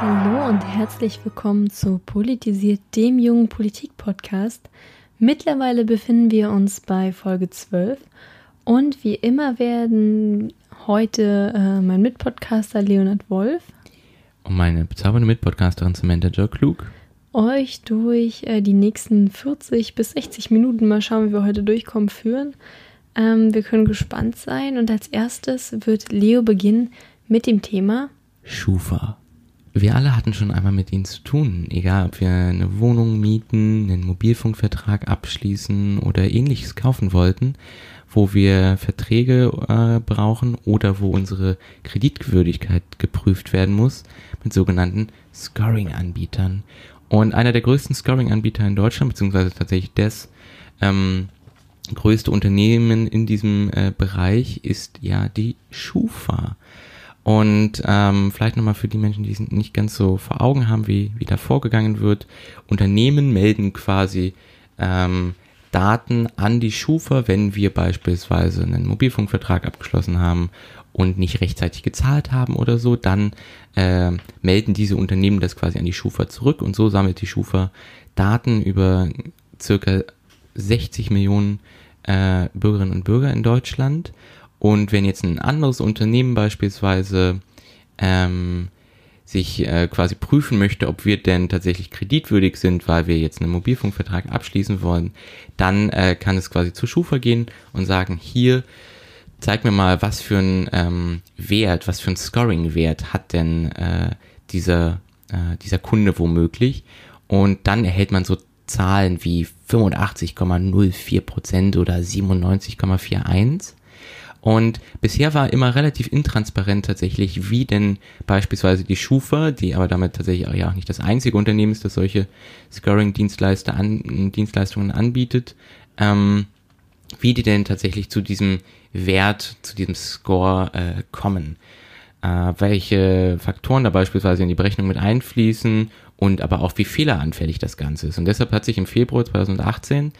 Hallo und herzlich willkommen zu Politisiert, dem jungen Politik-Podcast. Mittlerweile befinden wir uns bei Folge 12 und wie immer werden heute äh, mein Mitpodcaster Leonard Wolf und meine bezaubernde Mitpodcasterin Samantha Joe Klug euch durch äh, die nächsten 40 bis 60 Minuten, mal schauen, wie wir heute durchkommen, führen. Ähm, wir können gespannt sein und als erstes wird Leo beginnen mit dem Thema Schufa. Wir alle hatten schon einmal mit ihnen zu tun, egal ob wir eine Wohnung mieten, einen Mobilfunkvertrag abschließen oder ähnliches kaufen wollten, wo wir Verträge äh, brauchen oder wo unsere Kreditwürdigkeit geprüft werden muss mit sogenannten Scoring-Anbietern. Und einer der größten Scoring-Anbieter in Deutschland, beziehungsweise tatsächlich das ähm, größte Unternehmen in diesem äh, Bereich ist ja die Schufa. Und ähm, vielleicht nochmal für die Menschen, die es nicht ganz so vor Augen haben, wie, wie da vorgegangen wird. Unternehmen melden quasi ähm, Daten an die Schufa, wenn wir beispielsweise einen Mobilfunkvertrag abgeschlossen haben und nicht rechtzeitig gezahlt haben oder so, dann äh, melden diese Unternehmen das quasi an die Schufa zurück und so sammelt die Schufa Daten über circa 60 Millionen äh, Bürgerinnen und Bürger in Deutschland. Und wenn jetzt ein anderes Unternehmen beispielsweise ähm, sich äh, quasi prüfen möchte, ob wir denn tatsächlich kreditwürdig sind, weil wir jetzt einen Mobilfunkvertrag abschließen wollen, dann äh, kann es quasi zur Schufa gehen und sagen, hier, zeig mir mal, was für ein ähm, Wert, was für ein Scoring-Wert hat denn äh, dieser, äh, dieser Kunde womöglich. Und dann erhält man so Zahlen wie 85,04% oder 97,41%. Und bisher war immer relativ intransparent tatsächlich, wie denn beispielsweise die Schufa, die aber damit tatsächlich auch ja auch nicht das einzige Unternehmen ist, das solche Scoring-Dienstleister an, Dienstleistungen anbietet, ähm, wie die denn tatsächlich zu diesem Wert, zu diesem Score äh, kommen. Äh, welche Faktoren da beispielsweise in die Berechnung mit einfließen und aber auch wie fehleranfällig das Ganze ist. Und deshalb hat sich im Februar 2018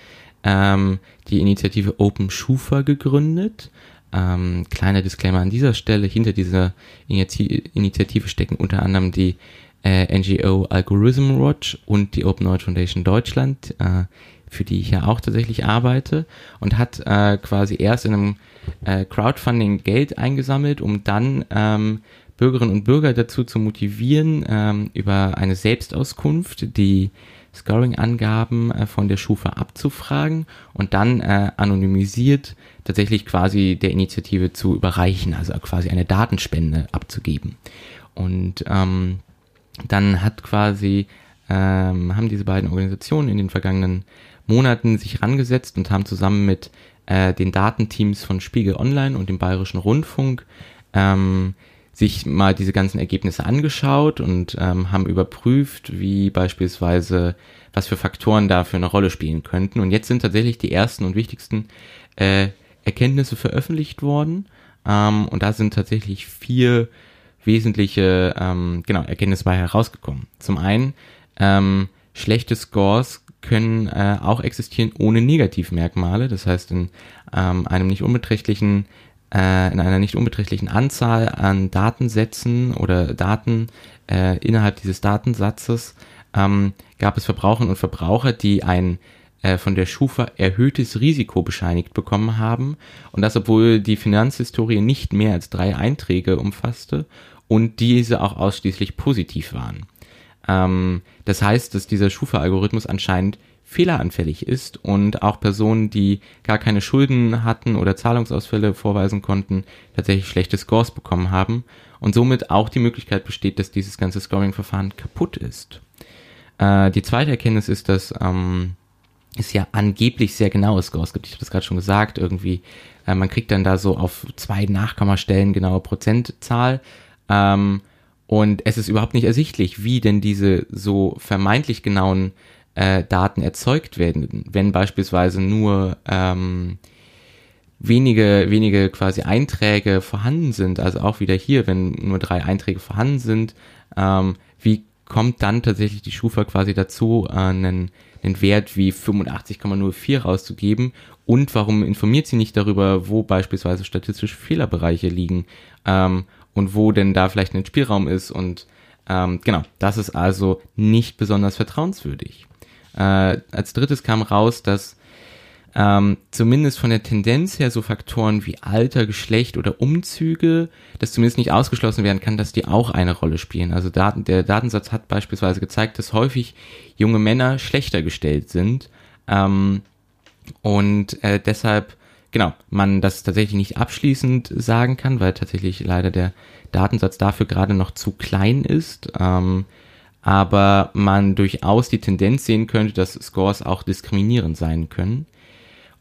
ähm, die Initiative Open Schufa gegründet. Ähm, kleiner Disclaimer an dieser Stelle, hinter dieser Initiative stecken unter anderem die äh, NGO Algorithm Watch und die Open Knowledge Foundation Deutschland, äh, für die ich ja auch tatsächlich arbeite und hat äh, quasi erst in einem äh, Crowdfunding Geld eingesammelt, um dann ähm, Bürgerinnen und Bürger dazu zu motivieren, ähm, über eine Selbstauskunft die Scoring-Angaben äh, von der Schufa abzufragen und dann äh, anonymisiert tatsächlich quasi der Initiative zu überreichen, also quasi eine Datenspende abzugeben. Und ähm, dann hat quasi ähm, haben diese beiden Organisationen in den vergangenen Monaten sich rangesetzt und haben zusammen mit äh, den Datenteams von Spiegel Online und dem Bayerischen Rundfunk ähm, sich mal diese ganzen Ergebnisse angeschaut und ähm, haben überprüft, wie beispielsweise, was für Faktoren dafür eine Rolle spielen könnten. Und jetzt sind tatsächlich die ersten und wichtigsten äh, Erkenntnisse veröffentlicht worden. Ähm, und da sind tatsächlich vier wesentliche ähm, genau, Erkenntnisse bei herausgekommen. Zum einen, ähm, schlechte Scores können äh, auch existieren ohne Negativmerkmale. Das heißt, in ähm, einem nicht unbeträchtlichen äh, in einer nicht unbeträchtlichen Anzahl an Datensätzen oder Daten äh, innerhalb dieses Datensatzes ähm, gab es Verbraucherinnen und Verbraucher, die ein äh, von der Schufa erhöhtes Risiko bescheinigt bekommen haben und das obwohl die Finanzhistorie nicht mehr als drei Einträge umfasste und diese auch ausschließlich positiv waren. Ähm, das heißt, dass dieser Schufa-Algorithmus anscheinend fehleranfällig ist und auch Personen, die gar keine Schulden hatten oder Zahlungsausfälle vorweisen konnten, tatsächlich schlechte Scores bekommen haben und somit auch die Möglichkeit besteht, dass dieses ganze Scoring-Verfahren kaputt ist. Äh, die zweite Erkenntnis ist, dass ähm, es ja angeblich sehr genaue Scores gibt. Ich habe das gerade schon gesagt, irgendwie, äh, man kriegt dann da so auf zwei Nachkommastellen genaue Prozentzahl. Ähm, Und es ist überhaupt nicht ersichtlich, wie denn diese so vermeintlich genauen äh, Daten erzeugt werden, wenn beispielsweise nur ähm, wenige, wenige quasi Einträge vorhanden sind, also auch wieder hier, wenn nur drei Einträge vorhanden sind, ähm, wie kommt dann tatsächlich die Schufa quasi dazu, äh, einen, einen Wert wie 85,04 rauszugeben? Und warum informiert sie nicht darüber, wo beispielsweise statistische Fehlerbereiche liegen ähm, und wo denn da vielleicht ein Spielraum ist? Und ähm, genau, das ist also nicht besonders vertrauenswürdig. Äh, als drittes kam raus, dass ähm, zumindest von der Tendenz her so Faktoren wie Alter, Geschlecht oder Umzüge, dass zumindest nicht ausgeschlossen werden kann, dass die auch eine Rolle spielen. Also Daten, der Datensatz hat beispielsweise gezeigt, dass häufig junge Männer schlechter gestellt sind ähm, und äh, deshalb genau man das tatsächlich nicht abschließend sagen kann, weil tatsächlich leider der Datensatz dafür gerade noch zu klein ist. Ähm, aber man durchaus die Tendenz sehen könnte, dass Scores auch diskriminierend sein können.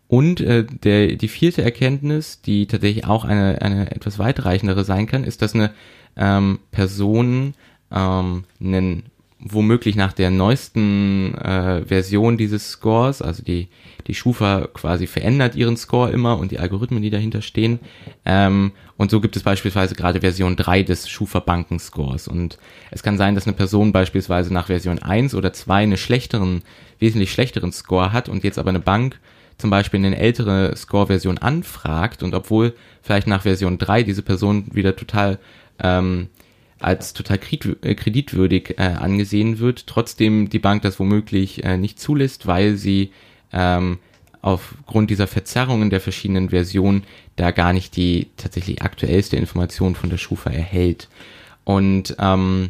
Und äh, der, die vierte Erkenntnis, die tatsächlich auch eine, eine etwas weitreichendere sein kann, ist, dass eine ähm, Person ähm, einen womöglich nach der neuesten äh, Version dieses Scores, also die, die Schufa quasi verändert ihren Score immer und die Algorithmen, die dahinter stehen. Ähm, und so gibt es beispielsweise gerade Version 3 des Schufa Banken Scores. Und es kann sein, dass eine Person beispielsweise nach Version 1 oder 2 einen schlechteren, wesentlich schlechteren Score hat und jetzt aber eine Bank zum Beispiel eine ältere Score-Version anfragt und obwohl vielleicht nach Version 3 diese Person wieder total ähm, als total äh, kreditwürdig äh, angesehen wird, trotzdem die Bank das womöglich äh, nicht zulässt, weil sie ähm, aufgrund dieser Verzerrungen der verschiedenen Versionen da gar nicht die tatsächlich aktuellste Information von der Schufa erhält. Und ähm,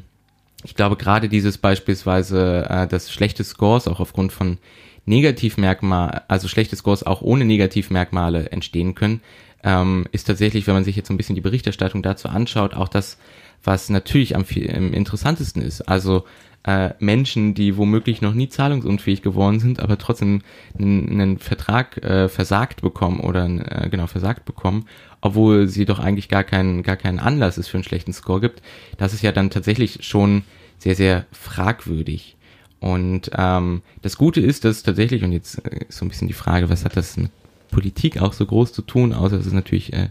ich glaube gerade dieses beispielsweise, äh, dass schlechte Scores auch aufgrund von Negativmerkmal, also schlechte Scores auch ohne Negativmerkmale entstehen können, ähm, ist tatsächlich, wenn man sich jetzt so ein bisschen die Berichterstattung dazu anschaut, auch das, was natürlich am, am interessantesten ist. Also äh, Menschen, die womöglich noch nie zahlungsunfähig geworden sind, aber trotzdem einen, Vertrag äh, versagt bekommen oder äh, genau versagt bekommen, obwohl sie doch eigentlich gar keinen gar keinen Anlass es für einen schlechten Score gibt. Das ist ja dann tatsächlich schon sehr sehr fragwürdig. Und ähm, das Gute ist, dass tatsächlich, und jetzt äh, ist so ein bisschen die Frage, was hat das mit Politik auch so groß zu tun, außer dass es natürlich äh,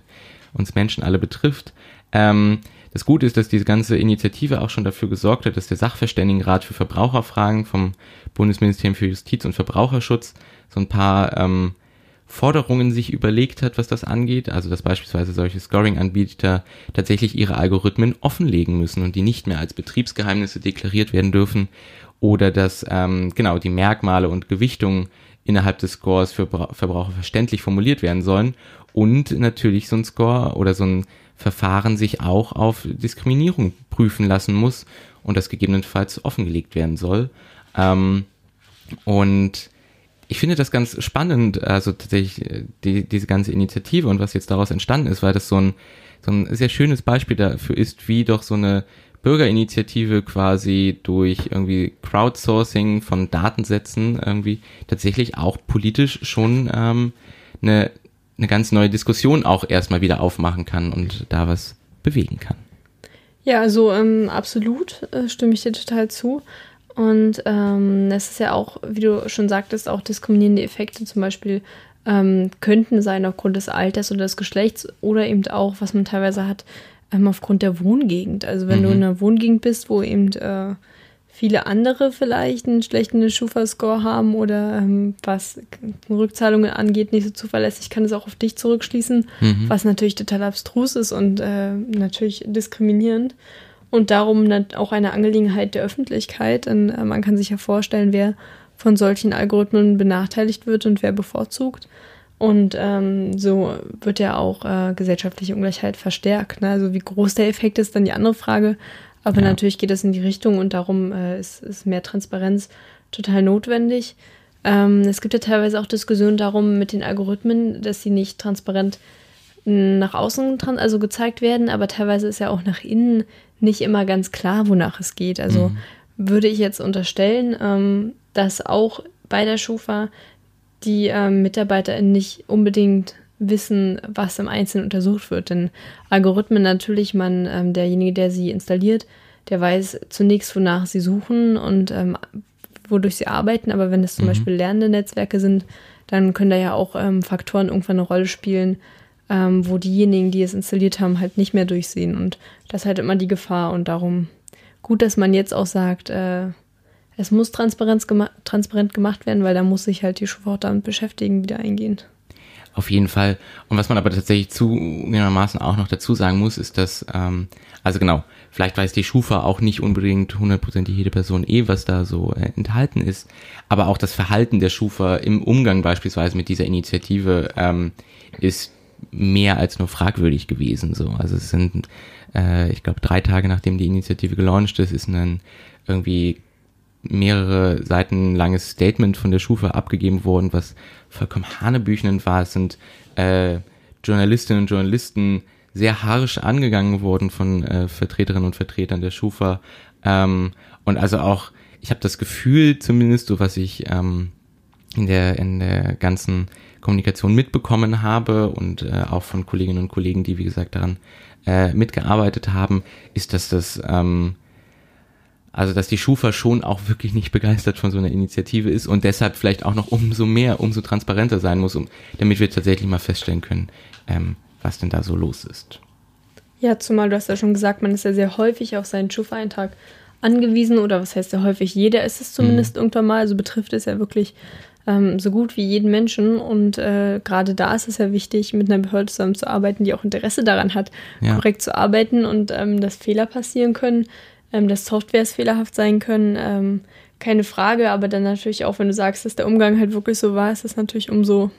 uns Menschen alle betrifft. Ähm, das Gute ist, dass diese ganze Initiative auch schon dafür gesorgt hat, dass der Sachverständigenrat für Verbraucherfragen vom Bundesministerium für Justiz und Verbraucherschutz so ein paar ähm, Forderungen sich überlegt hat, was das angeht. Also dass beispielsweise solche Scoring-Anbieter tatsächlich ihre Algorithmen offenlegen müssen und die nicht mehr als Betriebsgeheimnisse deklariert werden dürfen oder dass ähm, genau die Merkmale und Gewichtungen innerhalb des Scores für Verbraucher verständlich formuliert werden sollen und natürlich so ein Score oder so ein Verfahren sich auch auf Diskriminierung prüfen lassen muss und das gegebenenfalls offengelegt werden soll. Ähm, und ich finde das ganz spannend, also tatsächlich äh, die, diese ganze Initiative und was jetzt daraus entstanden ist, weil das so ein, so ein sehr schönes Beispiel dafür ist, wie doch so eine Bürgerinitiative quasi durch irgendwie Crowdsourcing von Datensätzen irgendwie tatsächlich auch politisch schon ähm, eine, eine ganz neue Diskussion auch erstmal wieder aufmachen kann und da was bewegen kann. Ja, also ähm, absolut äh, stimme ich dir total zu. Und ähm, es ist ja auch, wie du schon sagtest, auch diskriminierende Effekte zum Beispiel ähm, könnten sein aufgrund des Alters oder des Geschlechts oder eben auch, was man teilweise hat, ähm, aufgrund der Wohngegend. Also wenn mhm. du in einer Wohngegend bist, wo eben äh, viele andere vielleicht einen schlechten Schufa-Score haben oder ähm, was Rückzahlungen angeht, nicht so zuverlässig, kann es auch auf dich zurückschließen, mhm. was natürlich total abstrus ist und äh, natürlich diskriminierend. Und darum auch eine Angelegenheit der Öffentlichkeit. Denn äh, man kann sich ja vorstellen, wer von solchen Algorithmen benachteiligt wird und wer bevorzugt. Und ähm, so wird ja auch äh, gesellschaftliche Ungleichheit verstärkt. Ne? Also wie groß der Effekt ist, dann die andere Frage. Aber ja. natürlich geht es in die Richtung und darum äh, ist, ist mehr Transparenz total notwendig. Ähm, es gibt ja teilweise auch Diskussionen darum mit den Algorithmen, dass sie nicht transparent nach außen also gezeigt werden, aber teilweise ist ja auch nach innen nicht immer ganz klar, wonach es geht. Also mhm. würde ich jetzt unterstellen, ähm, dass auch bei der Schufa die ähm, MitarbeiterInnen nicht unbedingt wissen, was im Einzelnen untersucht wird. Denn Algorithmen natürlich, man, ähm, derjenige, der sie installiert, der weiß zunächst, wonach sie suchen und ähm, wodurch sie arbeiten. Aber wenn es zum Mhm. Beispiel lernende Netzwerke sind, dann können da ja auch ähm, Faktoren irgendwann eine Rolle spielen, ähm, wo diejenigen, die es installiert haben, halt nicht mehr durchsehen. Und das ist halt immer die Gefahr. Und darum gut, dass man jetzt auch sagt, äh, es muss Transparenz gema transparent gemacht werden, weil da muss sich halt die Schufa auch damit beschäftigen, wieder eingehend. Auf jeden Fall. Und was man aber tatsächlich zugegebenermaßen auch noch dazu sagen muss, ist, dass, ähm, also genau, vielleicht weiß die Schufa auch nicht unbedingt hundertprozentig jede Person eh, was da so äh, enthalten ist, aber auch das Verhalten der Schufa im Umgang beispielsweise mit dieser Initiative ähm, ist mehr als nur fragwürdig gewesen. So, also es sind, äh, ich glaube, drei Tage nachdem die Initiative gelauncht ist, ist ein irgendwie mehrere Seiten langes Statement von der Schufa abgegeben worden, was vollkommen hanebüchnend war. Es sind äh, Journalistinnen und Journalisten sehr harsch angegangen worden von äh, Vertreterinnen und Vertretern der Schufa. Ähm, und also auch, ich habe das Gefühl, zumindest so was ich ähm, in der in der ganzen Kommunikation mitbekommen habe und äh, auch von Kolleginnen und Kollegen, die wie gesagt daran äh, mitgearbeitet haben, ist, dass das ähm, also dass die Schufa schon auch wirklich nicht begeistert von so einer Initiative ist und deshalb vielleicht auch noch umso mehr, umso transparenter sein muss, um, damit wir tatsächlich mal feststellen können, ähm, was denn da so los ist. Ja, zumal du hast ja schon gesagt, man ist ja sehr häufig auf seinen Schufa-Eintrag angewiesen oder was heißt ja häufig, jeder ist es zumindest irgendwann mal, also betrifft es ja wirklich ähm, so gut wie jeden Menschen und äh, gerade da ist es ja wichtig, mit einer Behörde zusammenzuarbeiten, die auch Interesse daran hat, Ja. korrekt zu arbeiten und ähm, dass Fehler passieren können, ähm, dass Softwares fehlerhaft sein können, ähm, keine Frage, aber dann natürlich auch, wenn du sagst, dass der Umgang halt wirklich so war, ist das natürlich umso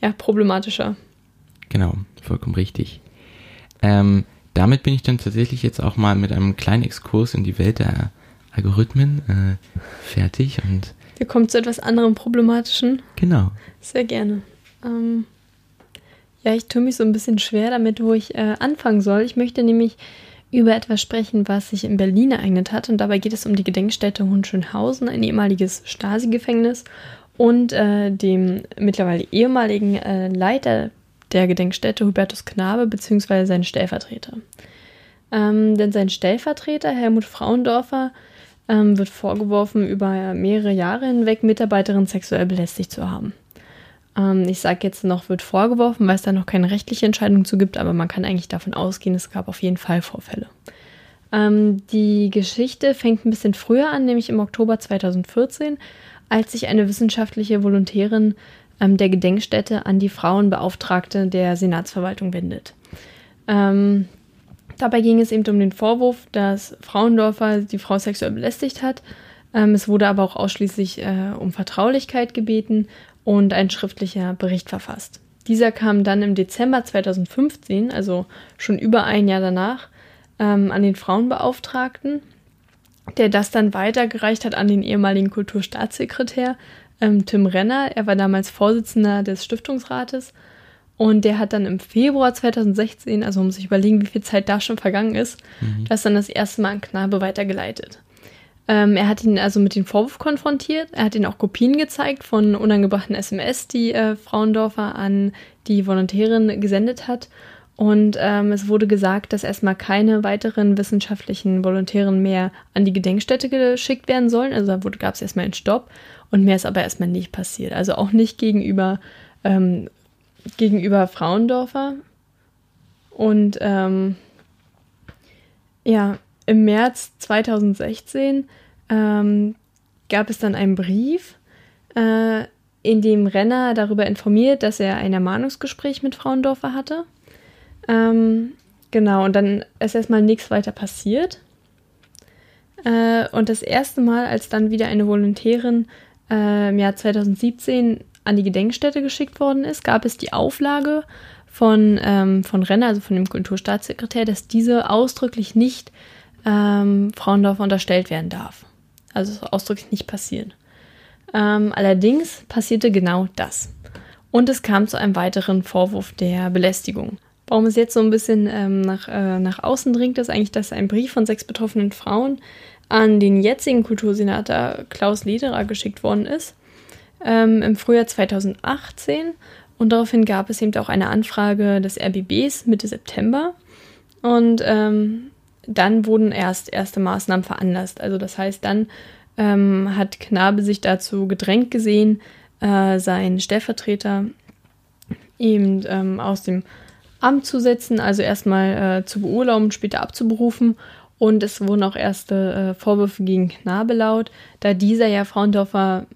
ja, problematischer. Genau, vollkommen richtig. Ähm, damit bin ich dann tatsächlich jetzt auch mal mit einem kleinen Exkurs in die Welt der Algorithmen äh, fertig und Wir kommen zu etwas anderem Problematischen. genau. Sehr gerne. Ähm, ja, ich tue mich so ein bisschen schwer damit, wo ich äh, anfangen soll. Ich möchte nämlich über etwas sprechen, was sich in Berlin ereignet hat. Und dabei geht es um die Gedenkstätte Hohenschönhausen, ein ehemaliges Stasi-Gefängnis und äh, dem mittlerweile ehemaligen äh, Leiter der Gedenkstätte, Hubertus Knabe, beziehungsweise seinen Stellvertreter. Ähm, denn sein Stellvertreter, Helmut Frauendorfer, ähm, wird vorgeworfen, über mehrere Jahre hinweg Mitarbeiterinnen sexuell belästigt zu haben. Ähm, ich sage jetzt noch, wird vorgeworfen, weil es da noch keine rechtliche Entscheidung zu gibt, aber man kann eigentlich davon ausgehen, es gab auf jeden Fall Vorfälle. Ähm, die Geschichte fängt ein bisschen früher an, nämlich im Oktober 2014, als sich eine wissenschaftliche Volontärin ähm, der Gedenkstätte an die Frauenbeauftragte der Senatsverwaltung wendet. Ähm, dabei ging es eben um den Vorwurf, dass Frauendorfer die Frau sexuell belästigt hat. Ähm, es wurde aber auch ausschließlich äh, um Vertraulichkeit gebeten und ein schriftlicher Bericht verfasst. Dieser kam dann im Dezember 2015, also schon über ein Jahr danach, ähm, an den Frauenbeauftragten, der das dann weitergereicht hat an den ehemaligen Kulturstaatssekretär ähm, Tim Renner. Er war damals Vorsitzender des Stiftungsrates und der hat dann im Februar 2016, also um sich überlegen, wie viel Zeit da schon vergangen ist, das dann das erste Mal an Knabe weitergeleitet. Ähm, er hat ihn also mit dem Vorwurf konfrontiert. Er hat ihn auch Kopien gezeigt von unangebrachten SMS, die äh, Frauendorfer an die Volontärin gesendet hat. Und ähm, es wurde gesagt, dass erstmal keine weiteren wissenschaftlichen Volontären mehr an die Gedenkstätte geschickt werden sollen. Also da gab es erstmal einen Stopp und mehr ist aber erstmal nicht passiert. Also auch nicht gegenüber, ähm, gegenüber Frauendorfer. Und ähm, ja, im März 2016 ähm, gab es dann einen Brief, äh, in dem Renner darüber informiert, dass er ein Ermahnungsgespräch mit Frauendorfer hatte. Ähm, genau, und dann ist erstmal nichts weiter passiert. Äh, und das erste Mal, als dann wieder eine Volontärin äh, im Jahr 2017 an die Gedenkstätte geschickt worden ist, gab es die Auflage von, ähm, von Renner, also von dem Kulturstaatssekretär, dass diese ausdrücklich nicht ähm, Frauendorfer unterstellt werden darf. Also ausdrücklich nicht passieren. Ähm, allerdings passierte genau das. Und es kam zu einem weiteren Vorwurf der Belästigung. Warum es jetzt so ein bisschen ähm, nach, äh, nach außen dringt, ist eigentlich, dass ein Brief von sechs betroffenen Frauen an den jetzigen Kultursenator Klaus Lederer geschickt worden ist, ähm, im Frühjahr 2018. Und daraufhin gab es eben auch eine Anfrage des RBBs Mitte September. Und ähm, dann wurden erst erste Maßnahmen veranlasst. Also das heißt, dann ähm, hat Knabe sich dazu gedrängt gesehen, äh, seinen Stellvertreter eben ähm, aus dem Amt zu setzen, also erstmal äh, zu beurlauben, später abzuberufen. Und es wurden auch erste äh, Vorwürfe gegen Knabe laut, da dieser ja Frauendorfer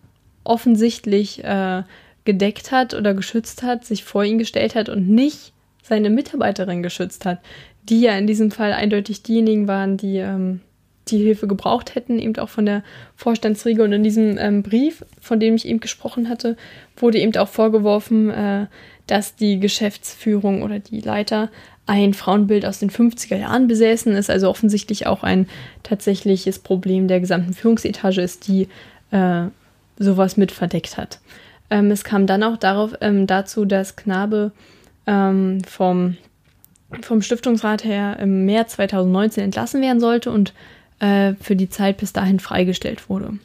offensichtlich äh, gedeckt hat oder geschützt hat, sich vor ihn gestellt hat und nicht seine Mitarbeiterin geschützt hat, die ja in diesem Fall eindeutig diejenigen waren, die ähm, die Hilfe gebraucht hätten, eben auch von der Vorstandsriege. Und in diesem ähm, Brief, von dem ich eben gesprochen hatte, wurde eben auch vorgeworfen, äh, dass die Geschäftsführung oder die Leiter ein Frauenbild aus den 50er Jahren besäßen, ist also offensichtlich auch ein tatsächliches Problem der gesamten Führungsetage ist, die äh, sowas mit verdeckt hat. Ähm, es kam dann auch darauf, ähm, dazu, dass Knabe ähm, vom, vom Stiftungsrat her im März 2019 entlassen werden sollte und äh, für die Zeit bis dahin freigestellt wurde.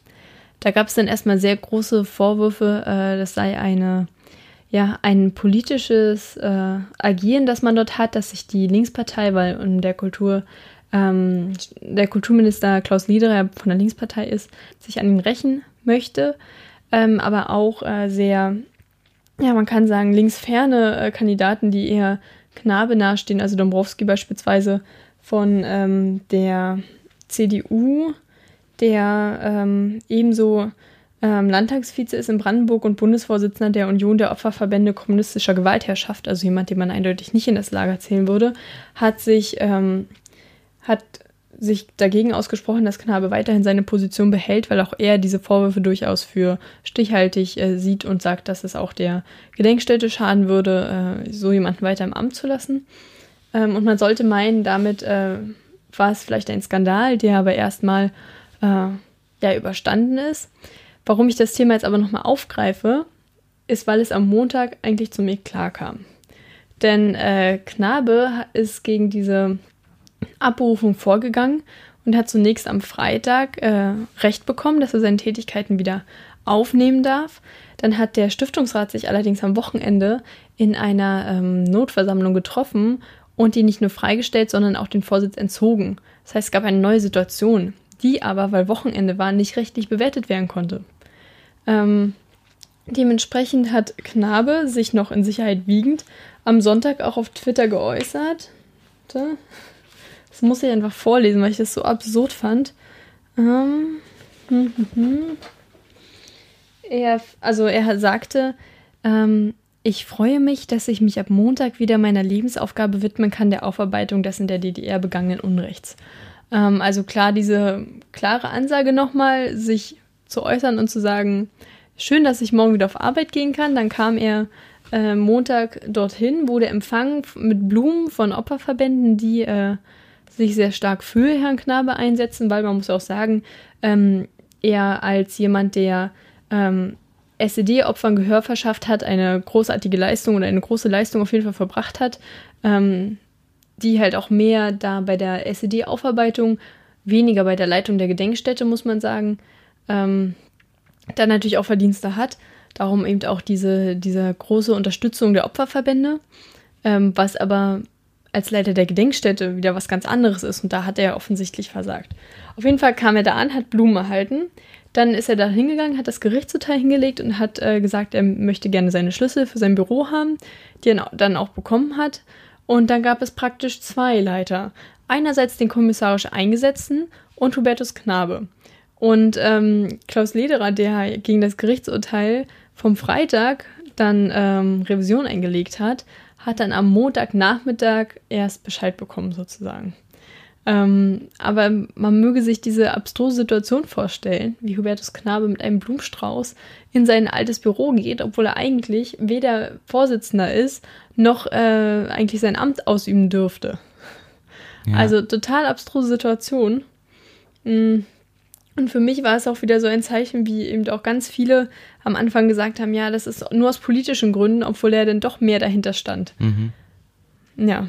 Da gab es dann erstmal sehr große Vorwürfe, äh, das sei eine ja, ein politisches äh, Agieren, das man dort hat, dass sich die Linkspartei, weil in der Kultur ähm, der Kulturminister Klaus Liederer von der Linkspartei ist, sich an ihn rächen möchte, ähm, aber auch äh, sehr, ja, man kann sagen, linksferne äh, Kandidaten, die eher Knabe nahestehen, also Dombrowski beispielsweise von ähm, der CDU, der ähm, ebenso ähm, Landtagsvize ist in Brandenburg und Bundesvorsitzender der Union der Opferverbände kommunistischer Gewaltherrschaft, also jemand, den man eindeutig nicht in das Lager zählen würde, hat sich, ähm, hat sich dagegen ausgesprochen, dass Knabe weiterhin seine Position behält, weil auch er diese Vorwürfe durchaus für stichhaltig äh, sieht und sagt, dass es auch der Gedenkstätte schaden würde, äh, so jemanden weiter im Amt zu lassen. Ähm, und man sollte meinen, damit äh, war es vielleicht ein Skandal, der aber erstmal äh, ja überstanden ist. Warum ich das Thema jetzt aber nochmal aufgreife, ist, weil es am Montag eigentlich zu mir klar kam. Denn äh, Knabe ist gegen diese Abberufung vorgegangen und hat zunächst am Freitag äh, Recht bekommen, dass er seine Tätigkeiten wieder aufnehmen darf. Dann hat der Stiftungsrat sich allerdings am Wochenende in einer ähm, Notversammlung getroffen und die nicht nur freigestellt, sondern auch den Vorsitz entzogen. Das heißt, es gab eine neue Situation, die aber, weil Wochenende war, nicht rechtlich bewertet werden konnte. Ähm, dementsprechend hat Knabe sich noch in Sicherheit wiegend am Sonntag auch auf Twitter geäußert. Das muss ich einfach vorlesen, weil ich das so absurd fand. Ähm, hm, hm, hm. Er, also er sagte, ähm, ich freue mich, dass ich mich ab Montag wieder meiner Lebensaufgabe widmen kann, der Aufarbeitung des in der DDR begangenen Unrechts. Ähm, also klar, diese klare Ansage nochmal, sich zu äußern und zu sagen, schön, dass ich morgen wieder auf Arbeit gehen kann. Dann kam er äh, Montag dorthin, wurde empfangen mit Blumen von Opferverbänden, die äh, sich sehr stark für Herrn Knabe einsetzen, weil man muss auch sagen, ähm, er als jemand, der ähm, SED-Opfern Gehör verschafft hat, eine großartige Leistung oder eine große Leistung auf jeden Fall verbracht hat, ähm, die halt auch mehr da bei der SED-Aufarbeitung, weniger bei der Leitung der Gedenkstätte, muss man sagen, ähm, dann natürlich auch Verdienste hat. Darum eben auch diese, diese große Unterstützung der Opferverbände, ähm, was aber als Leiter der Gedenkstätte wieder was ganz anderes ist und da hat er offensichtlich versagt. Auf jeden Fall kam er da an, hat Blumen erhalten. Dann ist er da hingegangen, hat das Gerichtsurteil hingelegt und hat äh, gesagt, er möchte gerne seine Schlüssel für sein Büro haben, die er dann auch bekommen hat. Und dann gab es praktisch zwei Leiter. Einerseits den kommissarisch Eingesetzten und Hubertus Knabe. Und ähm, Klaus Lederer, der gegen das Gerichtsurteil vom Freitag dann ähm, Revision eingelegt hat, hat dann am Montagnachmittag erst Bescheid bekommen, sozusagen. Ähm, aber man möge sich diese abstruse Situation vorstellen, wie Hubertus Knabe mit einem Blumenstrauß in sein altes Büro geht, obwohl er eigentlich weder Vorsitzender ist, noch äh, eigentlich sein Amt ausüben dürfte. Ja. Also total abstruse Situation. Mhm. Und für mich war es auch wieder so ein Zeichen, wie eben auch ganz viele am Anfang gesagt haben, ja, das ist nur aus politischen Gründen, obwohl er dann doch mehr dahinter stand. Mhm. Ja.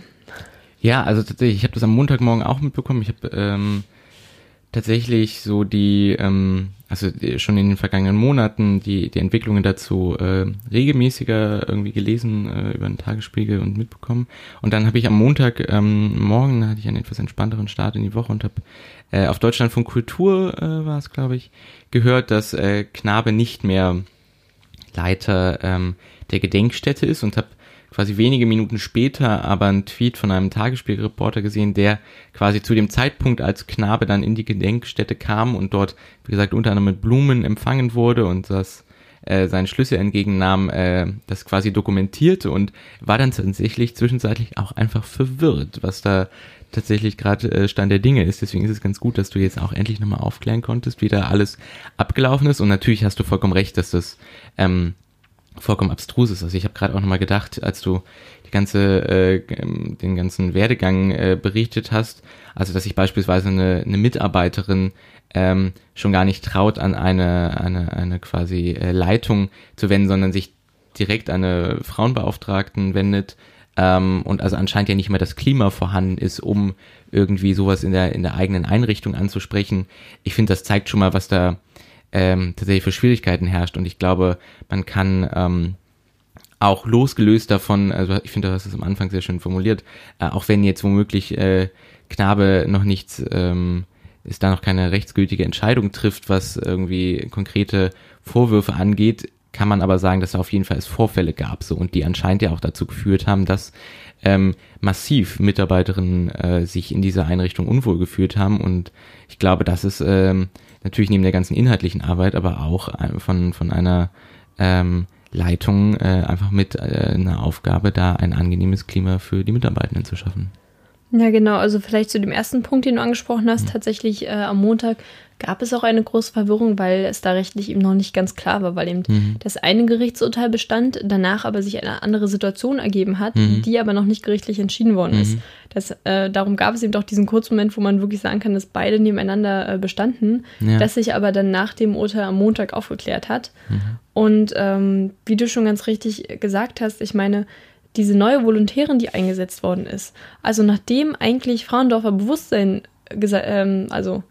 Ja, also tatsächlich, ich habe das am Montagmorgen auch mitbekommen. Ich habe ähm, tatsächlich so die, ähm, also schon in den vergangenen Monaten die, die Entwicklungen dazu äh, regelmäßiger irgendwie gelesen äh, über den Tagesspiegel und mitbekommen. Und dann habe ich am Montag ähm, morgen hatte ich einen etwas entspannteren Start in die Woche und habe äh, auf Deutschland von Kultur äh, war es, glaube ich, gehört, dass äh, Knabe nicht mehr Leiter ähm, der Gedenkstätte ist und habe quasi wenige Minuten später aber einen Tweet von einem Tagesspielreporter gesehen, der quasi zu dem Zeitpunkt, als Knabe dann in die Gedenkstätte kam und dort, wie gesagt, unter anderem mit Blumen empfangen wurde und das äh, seinen Schlüssel entgegennahm, äh, das quasi dokumentierte und war dann tatsächlich zwischenzeitlich auch einfach verwirrt, was da tatsächlich gerade äh, Stand der Dinge ist. Deswegen ist es ganz gut, dass du jetzt auch endlich nochmal aufklären konntest, wie da alles abgelaufen ist. Und natürlich hast du vollkommen recht, dass das ähm, vollkommen abstrus ist. Also ich habe gerade auch nochmal gedacht, als du die ganze, äh, den ganzen Werdegang äh, berichtet hast, also dass sich beispielsweise eine, eine Mitarbeiterin ähm, schon gar nicht traut, an eine, eine, eine quasi äh, Leitung zu wenden, sondern sich direkt an eine Frauenbeauftragten wendet ähm, und also anscheinend ja nicht mehr das Klima vorhanden ist, um irgendwie sowas in der, in der eigenen Einrichtung anzusprechen. Ich finde, das zeigt schon mal, was da ähm, tatsächlich für Schwierigkeiten herrscht. Und ich glaube, man kann ähm, auch losgelöst davon, also ich finde, du hast es am Anfang sehr schön formuliert, äh, auch wenn jetzt womöglich äh, Knabe noch nichts, ähm, ist da noch keine rechtsgültige Entscheidung trifft, was irgendwie konkrete Vorwürfe angeht, kann man aber sagen, dass da auf jeden Fall es Vorfälle gab so und die anscheinend ja auch dazu geführt haben, dass ähm, massiv Mitarbeiterinnen äh, sich in dieser Einrichtung unwohl gefühlt haben und ich glaube, das ist ähm, natürlich neben der ganzen inhaltlichen Arbeit, aber auch von, von einer ähm, Leitung äh, einfach mit äh, einer Aufgabe, da ein angenehmes Klima für die Mitarbeitenden zu schaffen. Ja, genau. Also vielleicht zu dem ersten Punkt, den du angesprochen hast. Mhm. Tatsächlich äh, am Montag gab es auch eine große Verwirrung, weil es da rechtlich eben noch nicht ganz klar war, weil eben mhm. das eine Gerichtsurteil bestand, danach aber sich eine andere Situation ergeben hat, mhm. die aber noch nicht gerichtlich entschieden worden mhm. ist. Das, äh, darum gab es eben doch diesen Kurzmoment, wo man wirklich sagen kann, dass beide nebeneinander äh, bestanden, ja. das sich aber dann nach dem Urteil am Montag aufgeklärt hat. Mhm. Und ähm, wie du schon ganz richtig gesagt hast, ich meine, diese neue Volontärin, die eingesetzt worden ist, also nachdem eigentlich Frauendorfer Bewusstsein, ähm, also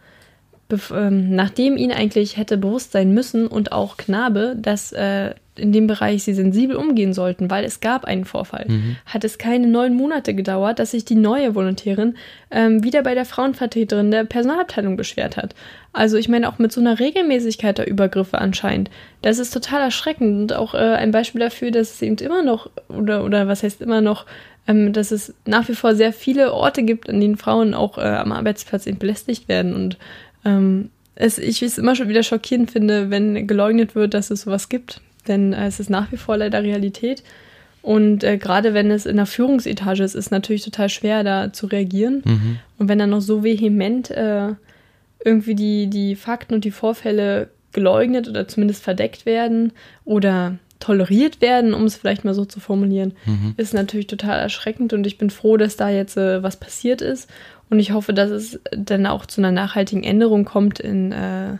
ähm, nachdem ihn eigentlich hätte bewusst sein müssen und auch Knabe, dass äh, in dem Bereich sie sensibel umgehen sollten, weil es gab einen Vorfall, mhm. hat es keine neun Monate gedauert, dass sich die neue Volontärin ähm, wieder bei der Frauenvertreterin der Personalabteilung beschwert hat. Also ich meine auch mit so einer Regelmäßigkeit der Übergriffe anscheinend. Das ist total erschreckend und auch äh, ein Beispiel dafür, dass es eben immer noch, oder, oder was heißt immer noch, ähm, dass es nach wie vor sehr viele Orte gibt, an denen Frauen auch äh, am Arbeitsplatz eben belästigt werden und ähm, es, ich es immer schon wieder schockierend finde, wenn geleugnet wird, dass es sowas gibt. Denn äh, es ist nach wie vor leider Realität. Und äh, gerade wenn es in der Führungsetage ist, ist es natürlich total schwer, da zu reagieren. Mhm. Und wenn dann noch so vehement äh, irgendwie die, die Fakten und die Vorfälle geleugnet oder zumindest verdeckt werden oder toleriert werden, um es vielleicht mal so zu formulieren, mhm. ist natürlich total erschreckend. Und ich bin froh, dass da jetzt äh, was passiert ist und ich hoffe, dass es dann auch zu einer nachhaltigen Änderung kommt in, äh,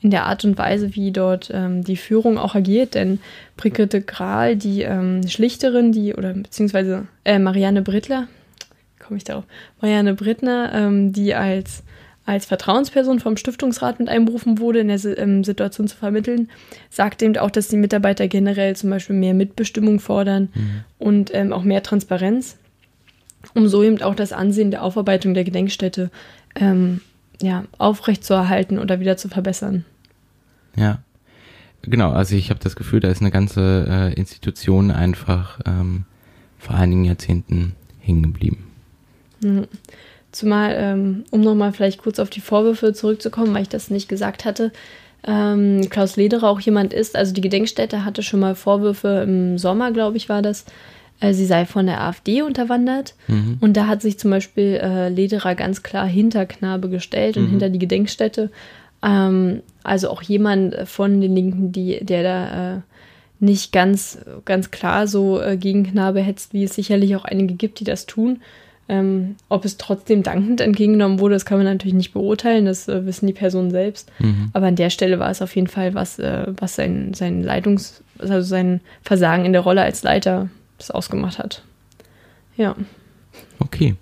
in der Art und Weise, wie dort ähm, die Führung auch agiert. Denn Brigitte Grahl, die ähm, Schlichterin, die, oder beziehungsweise äh, Marianne Brittler, komme ich darauf, Marianne Brittner, ähm, die als als Vertrauensperson vom Stiftungsrat mit einberufen wurde, in der ähm, Situation zu vermitteln, sagt eben auch, dass die Mitarbeiter generell zum Beispiel mehr Mitbestimmung fordern mhm. und ähm, auch mehr Transparenz um so eben auch das Ansehen der Aufarbeitung der Gedenkstätte ähm, ja, aufrechtzuerhalten oder wieder zu verbessern. Ja, genau. Also ich habe das Gefühl, da ist eine ganze äh, Institution einfach ähm, vor einigen Jahrzehnten hängen geblieben. Mhm. Zumal, ähm, um nochmal vielleicht kurz auf die Vorwürfe zurückzukommen, weil ich das nicht gesagt hatte, ähm, Klaus Lederer auch jemand ist, also die Gedenkstätte hatte schon mal Vorwürfe im Sommer, glaube ich, war das, äh, sie sei von der AfD unterwandert. Mhm. Und da hat sich zum Beispiel äh, Lederer ganz klar hinter Knabe gestellt und mhm. hinter die Gedenkstätte. Ähm, also auch jemand von den Linken, die, der da äh, nicht ganz, ganz klar so äh, gegen Knabe hetzt, wie es sicherlich auch einige gibt, die das tun. Ähm, ob es trotzdem dankend entgegengenommen wurde, das kann man natürlich nicht beurteilen, das äh, wissen die Personen selbst. Mhm. Aber an der Stelle war es auf jeden Fall was, äh, was sein, sein Leitungs-, also sein Versagen in der Rolle als Leiter das ausgemacht hat. Ja. Okay.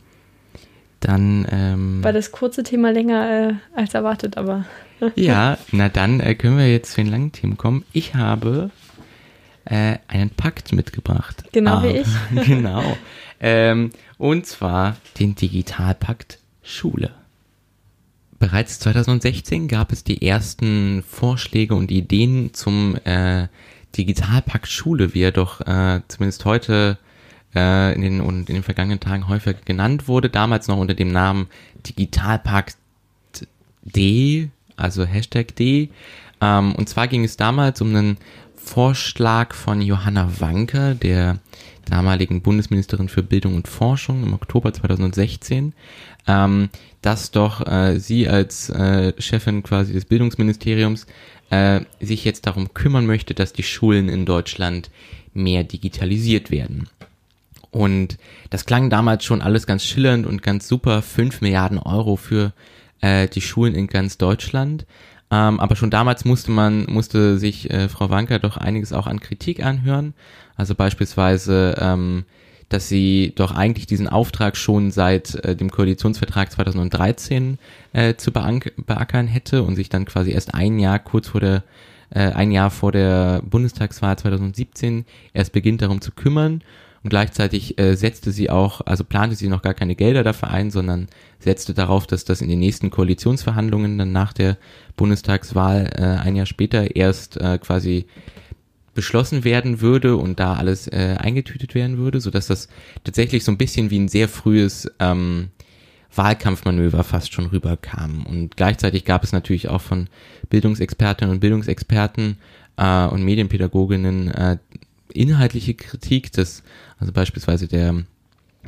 Dann. Ähm, War das kurze Thema länger äh, als erwartet, aber. ja, na dann äh, können wir jetzt zu den langen Themen kommen. Ich habe äh, einen Pakt mitgebracht. Genau Aber, wie ich. genau. Ähm, und zwar den Digitalpakt Schule. Bereits 2016 gab es die ersten Vorschläge und Ideen zum äh, Digitalpakt Schule, wie er doch äh, zumindest heute äh, in, den, und in den vergangenen Tagen häufig genannt wurde, damals noch unter dem Namen Digitalpakt D, also Hashtag D. Ähm, und zwar ging es damals um einen Vorschlag von Johanna Wanker, der damaligen Bundesministerin für Bildung und Forschung im Oktober 2016, ähm, dass doch äh, sie als äh, Chefin quasi des Bildungsministeriums äh, sich jetzt darum kümmern möchte, dass die Schulen in Deutschland mehr digitalisiert werden. Und das klang damals schon alles ganz schillernd und ganz super. fünf Milliarden Euro für äh, die Schulen in ganz Deutschland. Ähm, aber schon damals musste man, musste sich äh, Frau Wanker doch einiges auch an Kritik anhören. Also beispielsweise, ähm, dass sie doch eigentlich diesen Auftrag schon seit äh, dem Koalitionsvertrag 2013 äh, zu beackern hätte und sich dann quasi erst ein Jahr kurz vor der äh, ein Jahr vor der Bundestagswahl 2017 erst beginnt darum zu kümmern und gleichzeitig äh, setzte sie auch, also plante sie noch gar keine Gelder dafür ein, sondern setzte darauf, dass das in den nächsten Koalitionsverhandlungen dann nach der Bundestagswahl äh, ein Jahr später erst äh, quasi beschlossen werden würde und da alles äh, eingetütet werden würde, so dass das tatsächlich so ein bisschen wie ein sehr frühes ähm, Wahlkampfmanöver fast schon rüberkam. Und gleichzeitig gab es natürlich auch von Bildungsexpertinnen und Bildungsexperten äh, und Medienpädagoginnen äh, inhaltliche Kritik, dass also beispielsweise der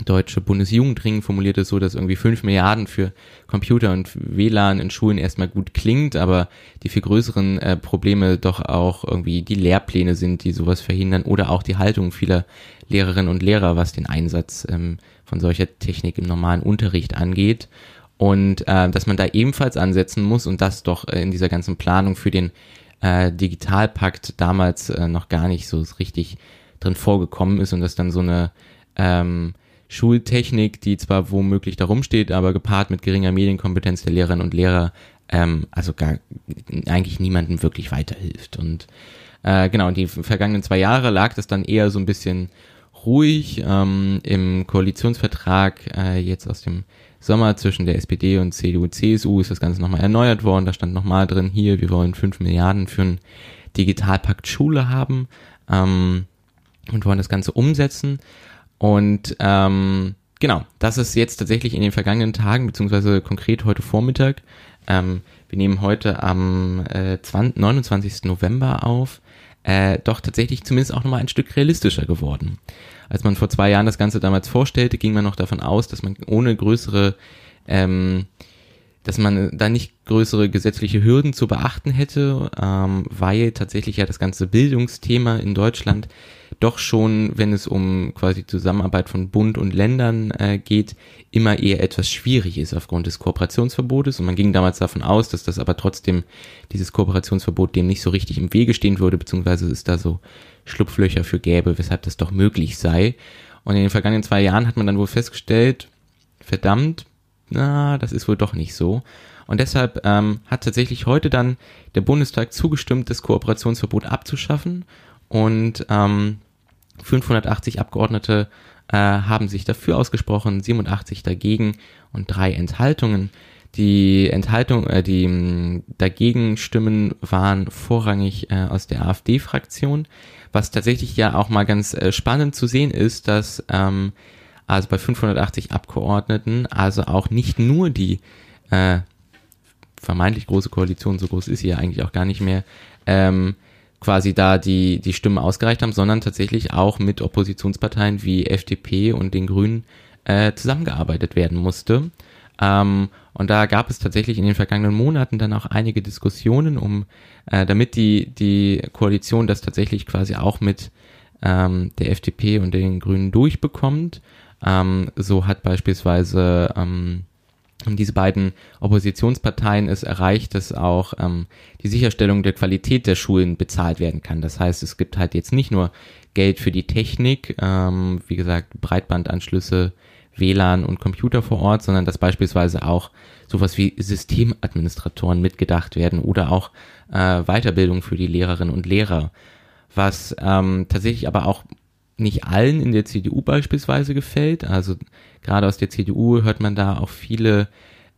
deutsche Bundesjugendring formuliert es so, dass irgendwie fünf Milliarden für Computer und WLAN in Schulen erstmal gut klingt, aber die viel größeren äh, Probleme doch auch irgendwie die Lehrpläne sind, die sowas verhindern oder auch die Haltung vieler Lehrerinnen und Lehrer, was den Einsatz ähm, von solcher Technik im normalen Unterricht angeht. Und äh, dass man da ebenfalls ansetzen muss und das doch äh, in dieser ganzen Planung für den äh, Digitalpakt damals äh, noch gar nicht so richtig drin vorgekommen ist und dass dann so eine ähm, Schultechnik, die zwar womöglich da rumsteht, aber gepaart mit geringer Medienkompetenz der Lehrerinnen und Lehrer, ähm, also gar eigentlich niemandem wirklich weiterhilft. Und äh, genau, die vergangenen zwei Jahre lag das dann eher so ein bisschen ruhig. Ähm, Im Koalitionsvertrag äh, jetzt aus dem Sommer zwischen der SPD und CDU, CSU ist das Ganze nochmal erneuert worden. Da stand nochmal drin, hier, wir wollen fünf Milliarden für einen Digitalpakt Schule haben ähm, und wollen das Ganze umsetzen. Und ähm, genau, das ist jetzt tatsächlich in den vergangenen Tagen, beziehungsweise konkret heute Vormittag. Ähm, wir nehmen heute am äh, 20, 29. November auf. Äh, doch tatsächlich zumindest auch nochmal ein Stück realistischer geworden. Als man vor zwei Jahren das Ganze damals vorstellte, ging man noch davon aus, dass man ohne größere, ähm, dass man da nicht größere gesetzliche Hürden zu beachten hätte, ähm, weil tatsächlich ja das ganze Bildungsthema in Deutschland doch schon, wenn es um quasi Zusammenarbeit von Bund und Ländern äh, geht, immer eher etwas schwierig ist aufgrund des Kooperationsverbotes. Und man ging damals davon aus, dass das aber trotzdem dieses Kooperationsverbot dem nicht so richtig im Wege stehen würde, beziehungsweise es da so Schlupflöcher für gäbe, weshalb das doch möglich sei. Und in den vergangenen zwei Jahren hat man dann wohl festgestellt, verdammt, na, das ist wohl doch nicht so. Und deshalb ähm, hat tatsächlich heute dann der Bundestag zugestimmt, das Kooperationsverbot abzuschaffen. Und ähm, 580 Abgeordnete äh, haben sich dafür ausgesprochen, 87 dagegen und drei Enthaltungen. Die Enthaltung, äh, die mh, dagegen Stimmen waren vorrangig äh, aus der AfD-Fraktion, was tatsächlich ja auch mal ganz äh, spannend zu sehen ist, dass ähm, also bei 580 Abgeordneten also auch nicht nur die äh, vermeintlich große Koalition, so groß ist sie ja eigentlich auch gar nicht mehr, ähm, quasi da die, die Stimmen ausgereicht haben, sondern tatsächlich auch mit Oppositionsparteien wie FDP und den Grünen äh, zusammengearbeitet werden musste. Ähm, und da gab es tatsächlich in den vergangenen Monaten dann auch einige Diskussionen, um äh, damit die, die Koalition das tatsächlich quasi auch mit ähm, der FDP und den Grünen durchbekommt. Ähm, so hat beispielsweise ähm, diese beiden Oppositionsparteien es erreicht, dass auch ähm, die Sicherstellung der Qualität der Schulen bezahlt werden kann. Das heißt, es gibt halt jetzt nicht nur Geld für die Technik, ähm, wie gesagt, Breitbandanschlüsse, WLAN und Computer vor Ort, sondern dass beispielsweise auch sowas wie Systemadministratoren mitgedacht werden oder auch äh, Weiterbildung für die Lehrerinnen und Lehrer, was ähm, tatsächlich aber auch nicht allen in der CDU beispielsweise gefällt. Also gerade aus der CDU hört man da auch viele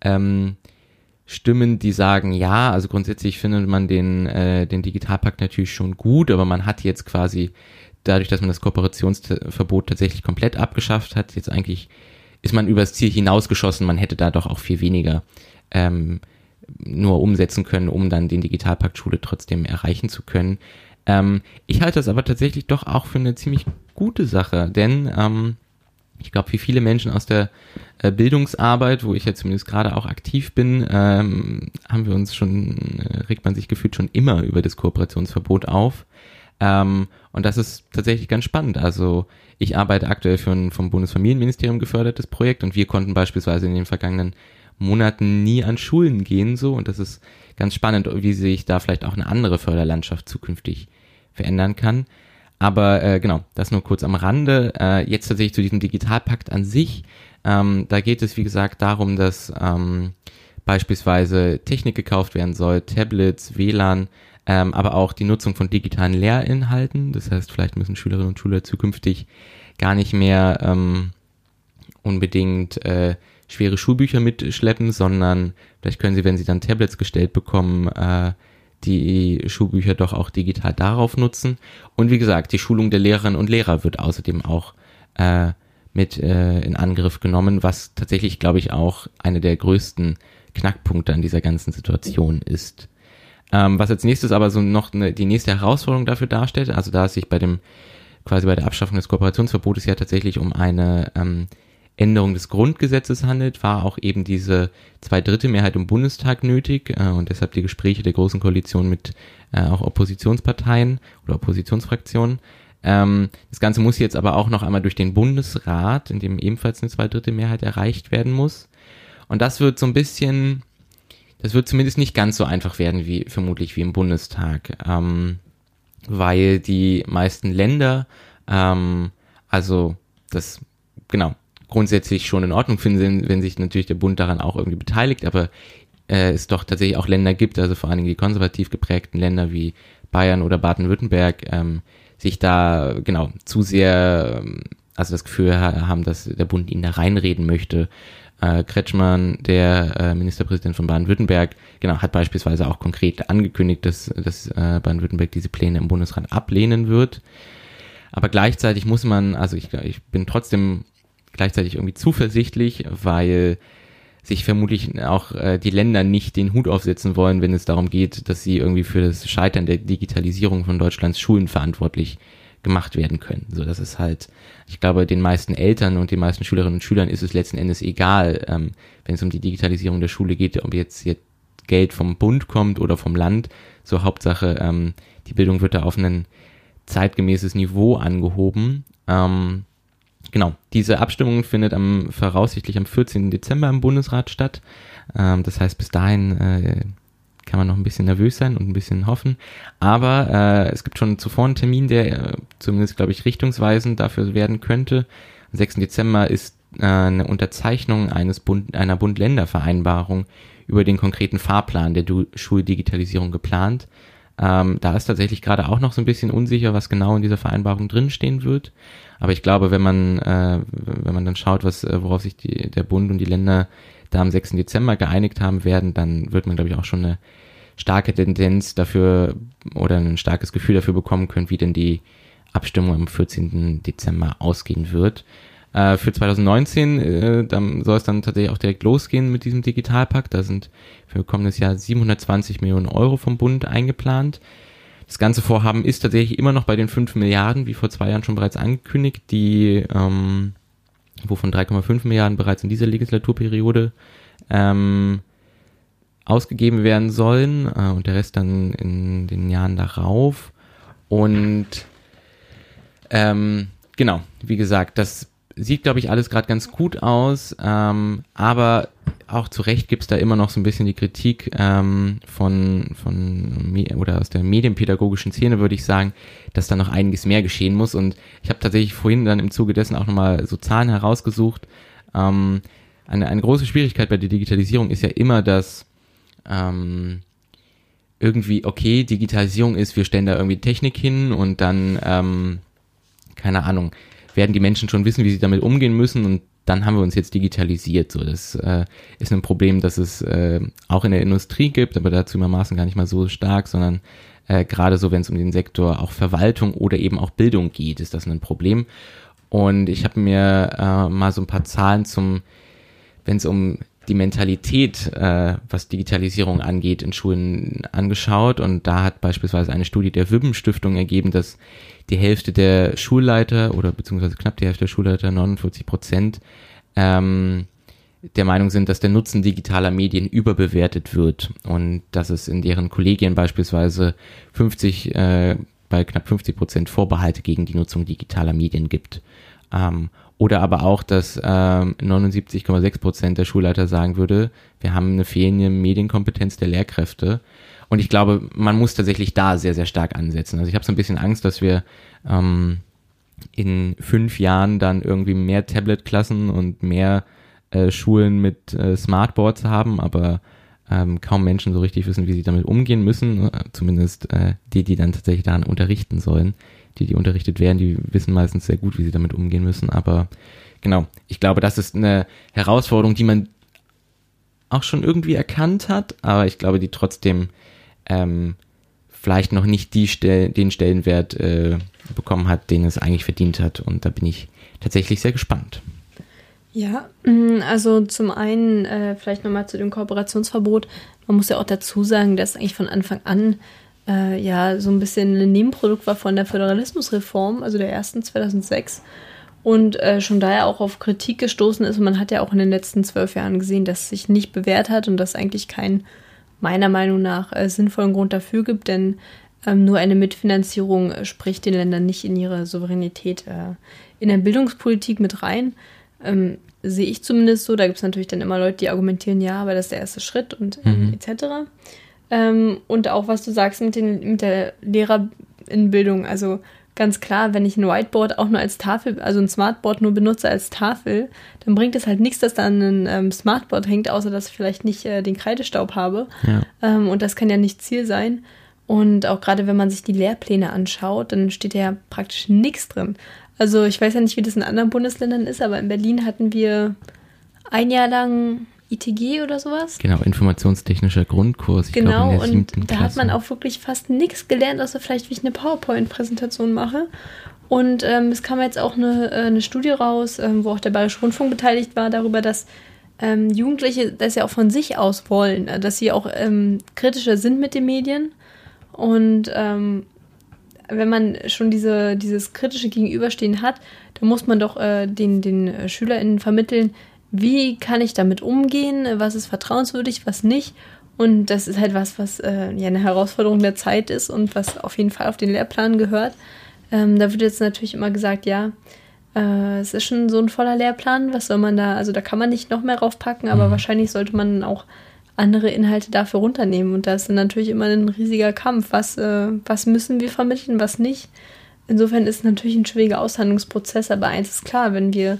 ähm, Stimmen, die sagen, ja, also grundsätzlich findet man den, äh, den Digitalpakt natürlich schon gut, aber man hat jetzt quasi dadurch, dass man das Kooperationsverbot tatsächlich komplett abgeschafft hat, jetzt eigentlich ist man übers Ziel hinausgeschossen, man hätte da doch auch viel weniger ähm, nur umsetzen können, um dann den Digitalpakt Schule trotzdem erreichen zu können. Ähm, ich halte das aber tatsächlich doch auch für eine ziemlich gute Sache, denn ähm, ich glaube, wie viele Menschen aus der äh, Bildungsarbeit, wo ich ja zumindest gerade auch aktiv bin, ähm, haben wir uns schon, äh, regt man sich gefühlt schon immer über das Kooperationsverbot auf. Ähm, und das ist tatsächlich ganz spannend. Also ich arbeite aktuell für ein vom Bundesfamilienministerium gefördertes Projekt und wir konnten beispielsweise in den vergangenen Monaten nie an Schulen gehen so und das ist ganz spannend, wie sich da vielleicht auch eine andere Förderlandschaft zukünftig verändern kann. Aber äh, genau, das nur kurz am Rande. Äh, jetzt tatsächlich zu diesem Digitalpakt an sich. Ähm, da geht es, wie gesagt, darum, dass ähm, beispielsweise Technik gekauft werden soll, Tablets, WLAN, ähm, aber auch die Nutzung von digitalen Lehrinhalten. Das heißt, vielleicht müssen Schülerinnen und Schüler zukünftig gar nicht mehr ähm, unbedingt äh, schwere Schulbücher mitschleppen, sondern vielleicht können sie, wenn sie dann Tablets gestellt bekommen, äh, die Schulbücher doch auch digital darauf nutzen. Und wie gesagt, die Schulung der Lehrerinnen und Lehrer wird außerdem auch äh, mit äh, in Angriff genommen, was tatsächlich, glaube ich, auch eine der größten Knackpunkte an dieser ganzen Situation ist. Ähm, was als nächstes aber so noch eine, die nächste Herausforderung dafür darstellt, also da es sich bei dem quasi bei der Abschaffung des Kooperationsverbotes ja tatsächlich um eine ähm, Änderung des Grundgesetzes handelt, war auch eben diese Zweidrittelmehrheit im Bundestag nötig äh, und deshalb die Gespräche der Großen Koalition mit äh, auch Oppositionsparteien oder Oppositionsfraktionen. Ähm, das Ganze muss jetzt aber auch noch einmal durch den Bundesrat, in dem ebenfalls eine Zweidrittelmehrheit erreicht werden muss. Und das wird so ein bisschen, das wird zumindest nicht ganz so einfach werden wie vermutlich wie im Bundestag, ähm, weil die meisten Länder, ähm, also das genau grundsätzlich schon in Ordnung finden, wenn sich natürlich der Bund daran auch irgendwie beteiligt, aber äh, es doch tatsächlich auch Länder gibt, also vor allen Dingen die konservativ geprägten Länder wie Bayern oder Baden-Württemberg, ähm, sich da genau zu sehr, ähm, also das Gefühl haben, dass der Bund ihnen da reinreden möchte. Äh, Kretschmann, der äh, Ministerpräsident von Baden-Württemberg, genau, hat beispielsweise auch konkret angekündigt, dass, dass äh, Baden-Württemberg diese Pläne im Bundesrat ablehnen wird. Aber gleichzeitig muss man, also ich, ich bin trotzdem gleichzeitig irgendwie zuversichtlich, weil sich vermutlich auch äh, die Länder nicht den Hut aufsetzen wollen, wenn es darum geht, dass sie irgendwie für das Scheitern der Digitalisierung von Deutschlands Schulen verantwortlich gemacht werden können. So, das ist halt, ich glaube, den meisten Eltern und den meisten Schülerinnen und Schülern ist es letzten Endes egal, ähm, wenn es um die Digitalisierung der Schule geht, ob jetzt, jetzt Geld vom Bund kommt oder vom Land. So Hauptsache, ähm, die Bildung wird da auf ein zeitgemäßes Niveau angehoben. Ähm, genau, diese Abstimmung findet am voraussichtlich am 14. Dezember im Bundesrat statt. Ähm, das heißt, bis dahin äh, kann man noch ein bisschen nervös sein und ein bisschen hoffen. Aber äh, es gibt schon zuvor einen Termin, der äh, zumindest, glaube ich, richtungsweisend dafür werden könnte. Am 6. Dezember ist äh, eine Unterzeichnung eines Bund, einer Bund-Länder-Vereinbarung über den konkreten Fahrplan der du Schuldigitalisierung geplant. Ähm, da ist tatsächlich gerade auch noch so ein bisschen unsicher, was genau in dieser Vereinbarung drinstehen wird. Aber ich glaube, wenn man, äh, wenn man dann schaut, was, äh, worauf sich die, der Bund und die Länder da am 6. Dezember geeinigt haben werden, dann wird man, glaube ich, auch schon eine starke Tendenz dafür oder ein starkes Gefühl dafür bekommen können, wie denn die Abstimmung am 14. Dezember ausgehen wird. Äh, für 2019 äh, dann soll es dann tatsächlich auch direkt losgehen mit diesem Digitalpakt. Da sind für kommendes Jahr 720 Millionen Euro vom Bund eingeplant. Das ganze Vorhaben ist tatsächlich immer noch bei den 5 Milliarden, wie vor zwei Jahren schon bereits angekündigt, die, ähm, wovon 3,5 Milliarden bereits in dieser Legislaturperiode ähm, ausgegeben werden sollen äh, und der Rest dann in den Jahren darauf. Und ähm, genau, wie gesagt, das sieht, glaube ich, alles gerade ganz gut aus, ähm, aber auch zu Recht gibt es da immer noch so ein bisschen die Kritik ähm, von, von oder aus der medienpädagogischen Szene, würde ich sagen, dass da noch einiges mehr geschehen muss. Und ich habe tatsächlich vorhin dann im Zuge dessen auch nochmal so Zahlen herausgesucht. Ähm, eine, eine große Schwierigkeit bei der Digitalisierung ist ja immer, dass ähm, irgendwie, okay, Digitalisierung ist, wir stellen da irgendwie Technik hin und dann, ähm, keine Ahnung, werden die Menschen schon wissen, wie sie damit umgehen müssen und dann haben wir uns jetzt digitalisiert. So, das äh, ist ein Problem, das es äh, auch in der Industrie gibt, aber dazu übermaßen gar nicht mal so stark, sondern äh, gerade so, wenn es um den Sektor auch Verwaltung oder eben auch Bildung geht, ist das ein Problem. Und ich habe mir äh, mal so ein paar Zahlen zum, wenn es um die Mentalität, äh, was Digitalisierung angeht, in Schulen angeschaut. Und da hat beispielsweise eine Studie der Wibben Stiftung ergeben, dass die Hälfte der Schulleiter oder beziehungsweise knapp die Hälfte der Schulleiter, 49 Prozent, ähm, der Meinung sind, dass der Nutzen digitaler Medien überbewertet wird und dass es in deren Kollegien beispielsweise 50, äh, bei knapp 50 Prozent Vorbehalte gegen die Nutzung digitaler Medien gibt. Ähm, oder aber auch, dass ähm, 79,6 Prozent der Schulleiter sagen würde, wir haben eine fehlende Medienkompetenz der Lehrkräfte. Und ich glaube, man muss tatsächlich da sehr, sehr stark ansetzen. Also ich habe so ein bisschen Angst, dass wir ähm, in fünf Jahren dann irgendwie mehr Tablet-Klassen und mehr äh, Schulen mit äh, Smartboards haben, aber ähm, kaum Menschen so richtig wissen, wie sie damit umgehen müssen. Zumindest äh, die, die dann tatsächlich daran unterrichten sollen. Die, die unterrichtet werden, die wissen meistens sehr gut, wie sie damit umgehen müssen. Aber genau, ich glaube, das ist eine Herausforderung, die man auch schon irgendwie erkannt hat, aber ich glaube, die trotzdem ähm, vielleicht noch nicht die Stel den Stellenwert äh, bekommen hat, den es eigentlich verdient hat. Und da bin ich tatsächlich sehr gespannt. Ja, mm, also zum einen äh, vielleicht nochmal zu dem Kooperationsverbot. Man muss ja auch dazu sagen, dass eigentlich von Anfang an äh, ja so ein bisschen ein Nebenprodukt war von der Föderalismusreform, also der ersten 2006 und äh, schon daher auch auf Kritik gestoßen ist. Und man hat ja auch in den letzten zwölf Jahren gesehen, dass es sich nicht bewährt hat und dass eigentlich kein meiner Meinung nach äh, sinnvollen Grund dafür gibt, denn ähm, nur eine Mitfinanzierung äh, spricht den Ländern nicht in ihre Souveränität äh, in der Bildungspolitik mit rein. Ähm, sehe ich zumindest so. Da gibt es natürlich dann immer Leute, die argumentieren, ja, aber das ist der erste Schritt und mhm. etc. Ähm, und auch was du sagst mit, den, mit der Lehrerinbildung, also ganz klar, wenn ich ein Whiteboard auch nur als Tafel, also ein Smartboard nur benutze als Tafel, dann bringt es halt nichts, dass da ein ähm, Smartboard hängt, außer dass ich vielleicht nicht äh, den Kreidestaub habe. Ja. Ähm, und das kann ja nicht Ziel sein. Und auch gerade wenn man sich die Lehrpläne anschaut, dann steht ja praktisch nichts drin. Also ich weiß ja nicht, wie das in anderen Bundesländern ist, aber in Berlin hatten wir ein Jahr lang ITG oder sowas. Genau, informationstechnischer Grundkurs. Ich genau, glaub, und da Klasse. hat man auch wirklich fast nichts gelernt, außer vielleicht, wie ich eine PowerPoint-Präsentation mache. Und ähm, es kam jetzt auch eine, äh, eine Studie raus, ähm, wo auch der Bayerische Rundfunk beteiligt war, darüber, dass ähm, Jugendliche das ja auch von sich aus wollen, äh, dass sie auch ähm, kritischer sind mit den Medien. Und ähm, wenn man schon diese, dieses kritische Gegenüberstehen hat, dann muss man doch äh, den, den SchülerInnen vermitteln, wie kann ich damit umgehen, was ist vertrauenswürdig, was nicht. Und das ist halt was, was äh, ja eine Herausforderung der Zeit ist und was auf jeden Fall auf den Lehrplan gehört. Ähm, da wird jetzt natürlich immer gesagt, ja, äh, es ist schon so ein voller Lehrplan, was soll man da, also da kann man nicht noch mehr raufpacken, aber mhm. wahrscheinlich sollte man auch andere Inhalte dafür runternehmen. Und da ist dann natürlich immer ein riesiger Kampf. Was, äh, was müssen wir vermitteln, was nicht? Insofern ist es natürlich ein schwieriger Aushandlungsprozess, aber eins ist klar, wenn wir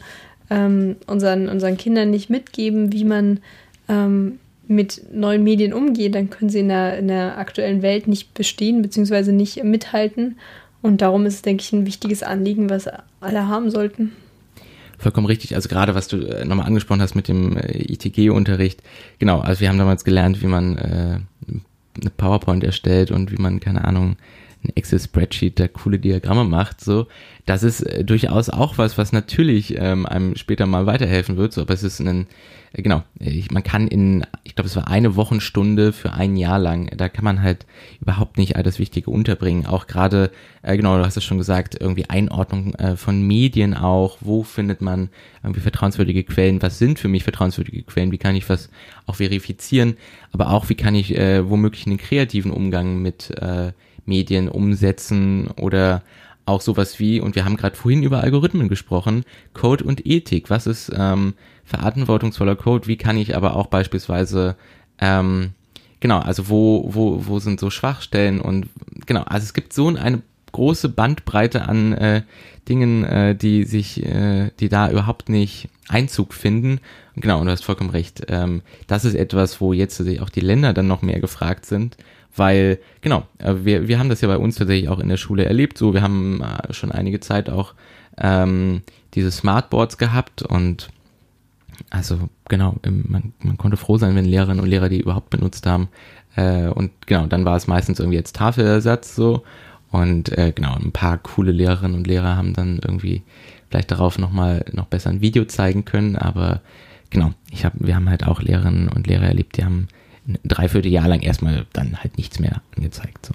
ähm, unseren, unseren Kindern nicht mitgeben, wie man ähm, mit neuen Medien umgeht, dann können sie in der, in der aktuellen Welt nicht bestehen bzw. nicht mithalten. Und darum ist es, denke ich, ein wichtiges Anliegen, was alle haben sollten. Vollkommen richtig. Also gerade was du äh, nochmal angesprochen hast mit dem äh, ITG-Unterricht. Genau, also wir haben damals gelernt, wie man äh, eine PowerPoint erstellt und wie man, keine Ahnung, ein Excel-Spreadsheet, der coole Diagramme macht, so. Das ist äh, durchaus auch was, was natürlich ähm, einem später mal weiterhelfen wird, so, aber es ist ein, äh, genau, ich, man kann in, ich glaube, es war eine Wochenstunde für ein Jahr lang, da kann man halt überhaupt nicht all das Wichtige unterbringen, auch gerade, äh, genau, du hast es schon gesagt, irgendwie Einordnung äh, von Medien auch, wo findet man irgendwie vertrauenswürdige Quellen, was sind für mich vertrauenswürdige Quellen, wie kann ich was auch verifizieren, aber auch, wie kann ich äh, womöglich einen kreativen Umgang mit äh, Medien umsetzen oder auch sowas wie, und wir haben gerade vorhin über Algorithmen gesprochen, Code und Ethik. Was ist ähm, verantwortungsvoller Code? Wie kann ich aber auch beispielsweise, ähm, genau, also wo, wo, wo sind so Schwachstellen und genau, also es gibt so eine große Bandbreite an äh, Dingen, äh, die sich, äh, die da überhaupt nicht Einzug finden. Genau, und du hast vollkommen recht. Ähm, das ist etwas, wo jetzt auch die Länder dann noch mehr gefragt sind, weil, genau, äh, wir, wir haben das ja bei uns tatsächlich auch in der Schule erlebt. So, wir haben äh, schon einige Zeit auch ähm, diese Smartboards gehabt und also genau, man, man konnte froh sein, wenn Lehrerinnen und Lehrer die überhaupt benutzt haben. Äh, und genau, dann war es meistens irgendwie jetzt Tafelersatz so. Und äh, genau, ein paar coole Lehrerinnen und Lehrer haben dann irgendwie vielleicht darauf nochmal noch besser ein Video zeigen können. Aber genau, ich hab, wir haben halt auch Lehrerinnen und Lehrer erlebt, die haben ein Dreivierteljahr lang erstmal dann halt nichts mehr angezeigt. So.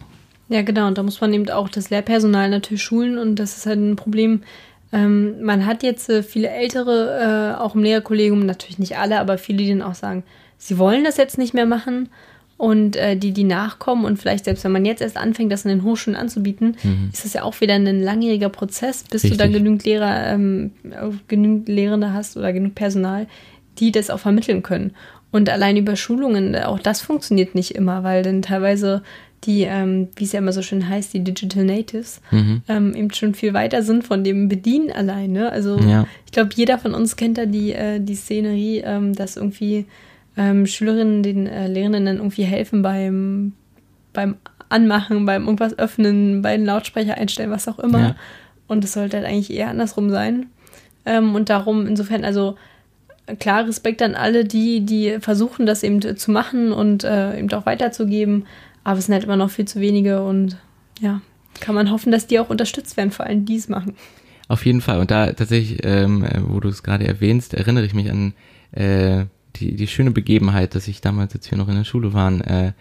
Ja, genau, und da muss man eben auch das Lehrpersonal natürlich schulen und das ist halt ein Problem, ähm, man hat jetzt äh, viele Ältere, äh, auch im Lehrerkollegium, natürlich nicht alle, aber viele, die dann auch sagen, sie wollen das jetzt nicht mehr machen. Und äh, die, die nachkommen und vielleicht selbst wenn man jetzt erst anfängt, das in den Hochschulen anzubieten, mhm. ist das ja auch wieder ein langjähriger Prozess, bis Richtig. du dann genügend Lehrer, ähm, genügend Lehrende hast oder genug Personal, die das auch vermitteln können. Und allein über Schulungen, auch das funktioniert nicht immer, weil dann teilweise die, ähm, wie es ja immer so schön heißt, die Digital Natives, mhm. ähm, eben schon viel weiter sind von dem Bedienen alleine. Also ja. ich glaube, jeder von uns kennt da die, äh, die Szenerie, ähm, dass irgendwie ähm, Schülerinnen den äh, Lehrenden dann irgendwie helfen beim, beim Anmachen, beim irgendwas öffnen, bei den Lautsprecher einstellen, was auch immer. Ja. Und es sollte halt eigentlich eher andersrum sein. Ähm, und darum, insofern, also klar, Respekt an alle, die, die versuchen, das eben zu machen und äh, eben auch weiterzugeben. Aber es sind halt immer noch viel zu wenige und ja, kann man hoffen, dass die auch unterstützt werden, vor allem die es machen. Auf jeden Fall. Und da tatsächlich, ähm, wo du es gerade erwähnst, erinnere ich mich an äh, die, die schöne Begebenheit, dass ich damals, als wir noch in der Schule waren, äh,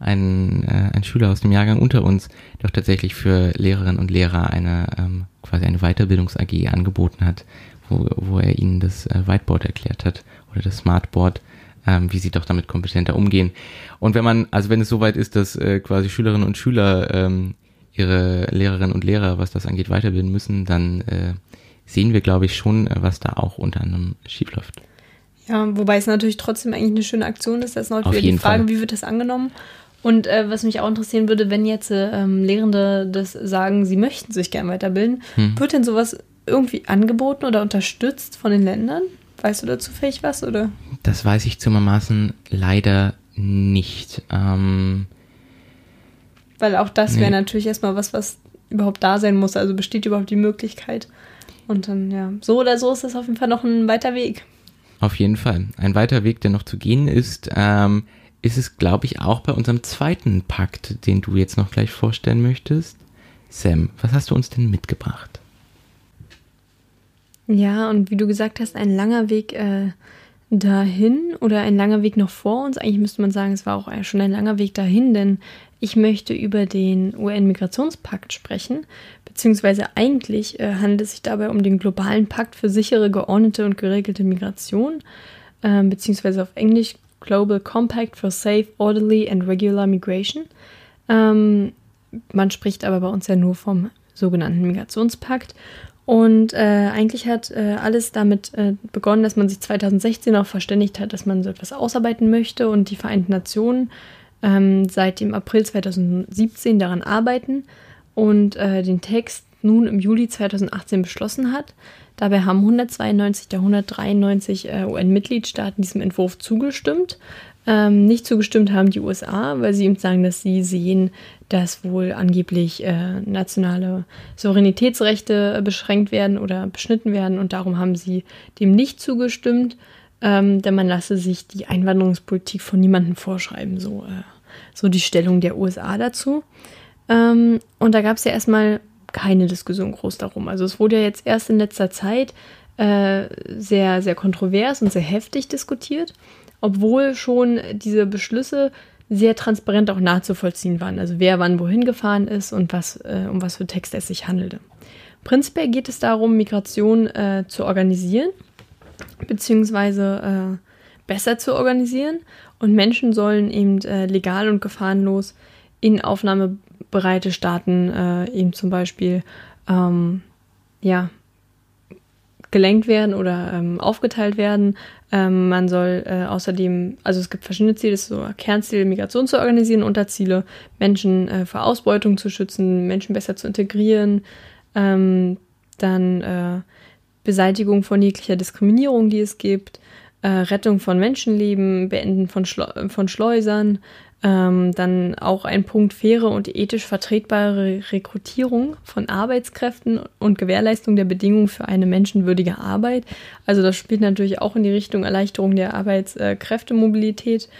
ein, äh, ein Schüler aus dem Jahrgang unter uns doch tatsächlich für Lehrerinnen und Lehrer eine ähm, quasi eine Weiterbildungs-AG angeboten hat, wo, wo er ihnen das äh, Whiteboard erklärt hat oder das Smartboard ähm, wie sie doch damit kompetenter umgehen. Und wenn man, also wenn es soweit ist, dass äh, quasi Schülerinnen und Schüler ähm, ihre Lehrerinnen und Lehrer, was das angeht, weiterbilden müssen, dann äh, sehen wir, glaube ich, schon, äh, was da auch unter anderem schiefläuft. Ja, wobei es natürlich trotzdem eigentlich eine schöne Aktion ist. Das ist noch wieder die Frage, Fall. wie wird das angenommen? Und äh, was mich auch interessieren würde, wenn jetzt ähm, Lehrende das sagen, sie möchten sich gern weiterbilden, hm. wird denn sowas irgendwie angeboten oder unterstützt von den Ländern? Weißt du dazu vielleicht was, oder? Das weiß ich zumermaßen leider nicht. Ähm, Weil auch das wäre nee. natürlich erstmal was, was überhaupt da sein muss. Also besteht überhaupt die Möglichkeit. Und dann, ja, so oder so ist das auf jeden Fall noch ein weiter Weg. Auf jeden Fall. Ein weiter Weg, der noch zu gehen ist, ähm, ist es, glaube ich, auch bei unserem zweiten Pakt, den du jetzt noch gleich vorstellen möchtest. Sam, was hast du uns denn mitgebracht? Ja, und wie du gesagt hast, ein langer Weg äh, dahin oder ein langer Weg noch vor uns. Eigentlich müsste man sagen, es war auch schon ein langer Weg dahin, denn ich möchte über den UN-Migrationspakt sprechen, beziehungsweise eigentlich äh, handelt es sich dabei um den globalen Pakt für sichere, geordnete und geregelte Migration, äh, beziehungsweise auf Englisch Global Compact for Safe, Orderly and Regular Migration. Ähm, man spricht aber bei uns ja nur vom sogenannten Migrationspakt. Und äh, eigentlich hat äh, alles damit äh, begonnen, dass man sich 2016 auch verständigt hat, dass man so etwas ausarbeiten möchte und die Vereinten Nationen ähm, seit dem April 2017 daran arbeiten und äh, den Text nun im Juli 2018 beschlossen hat. Dabei haben 192 der 193 äh, UN-Mitgliedstaaten diesem Entwurf zugestimmt. Ähm, nicht zugestimmt haben die USA, weil sie ihm sagen, dass sie sehen, dass wohl angeblich äh, nationale Souveränitätsrechte beschränkt werden oder beschnitten werden und darum haben sie dem nicht zugestimmt, ähm, denn man lasse sich die Einwanderungspolitik von niemandem vorschreiben, so, äh, so die Stellung der USA dazu. Ähm, und da gab es ja erstmal keine Diskussion groß darum. Also es wurde ja jetzt erst in letzter Zeit äh, sehr, sehr kontrovers und sehr heftig diskutiert obwohl schon diese Beschlüsse sehr transparent auch nachzuvollziehen waren. Also wer wann wohin gefahren ist und was, äh, um was für Texte es sich handelte. Prinzipiell geht es darum, Migration äh, zu organisieren, beziehungsweise äh, besser zu organisieren. Und Menschen sollen eben äh, legal und gefahrenlos in aufnahmebereite Staaten äh, eben zum Beispiel ähm, ja, gelenkt werden oder ähm, aufgeteilt werden. Ähm, man soll äh, außerdem, also es gibt verschiedene Ziele, so Kernziel, Migration zu organisieren, Unterziele, Menschen äh, vor Ausbeutung zu schützen, Menschen besser zu integrieren, ähm, dann äh, Beseitigung von jeglicher Diskriminierung, die es gibt, äh, Rettung von Menschenleben, Beenden von, Schleu von Schleusern, ähm, dann auch ein Punkt faire und ethisch vertretbare Rekrutierung von Arbeitskräften und Gewährleistung der Bedingungen für eine menschenwürdige Arbeit. Also das spielt natürlich auch in die Richtung Erleichterung der Arbeitskräftemobilität.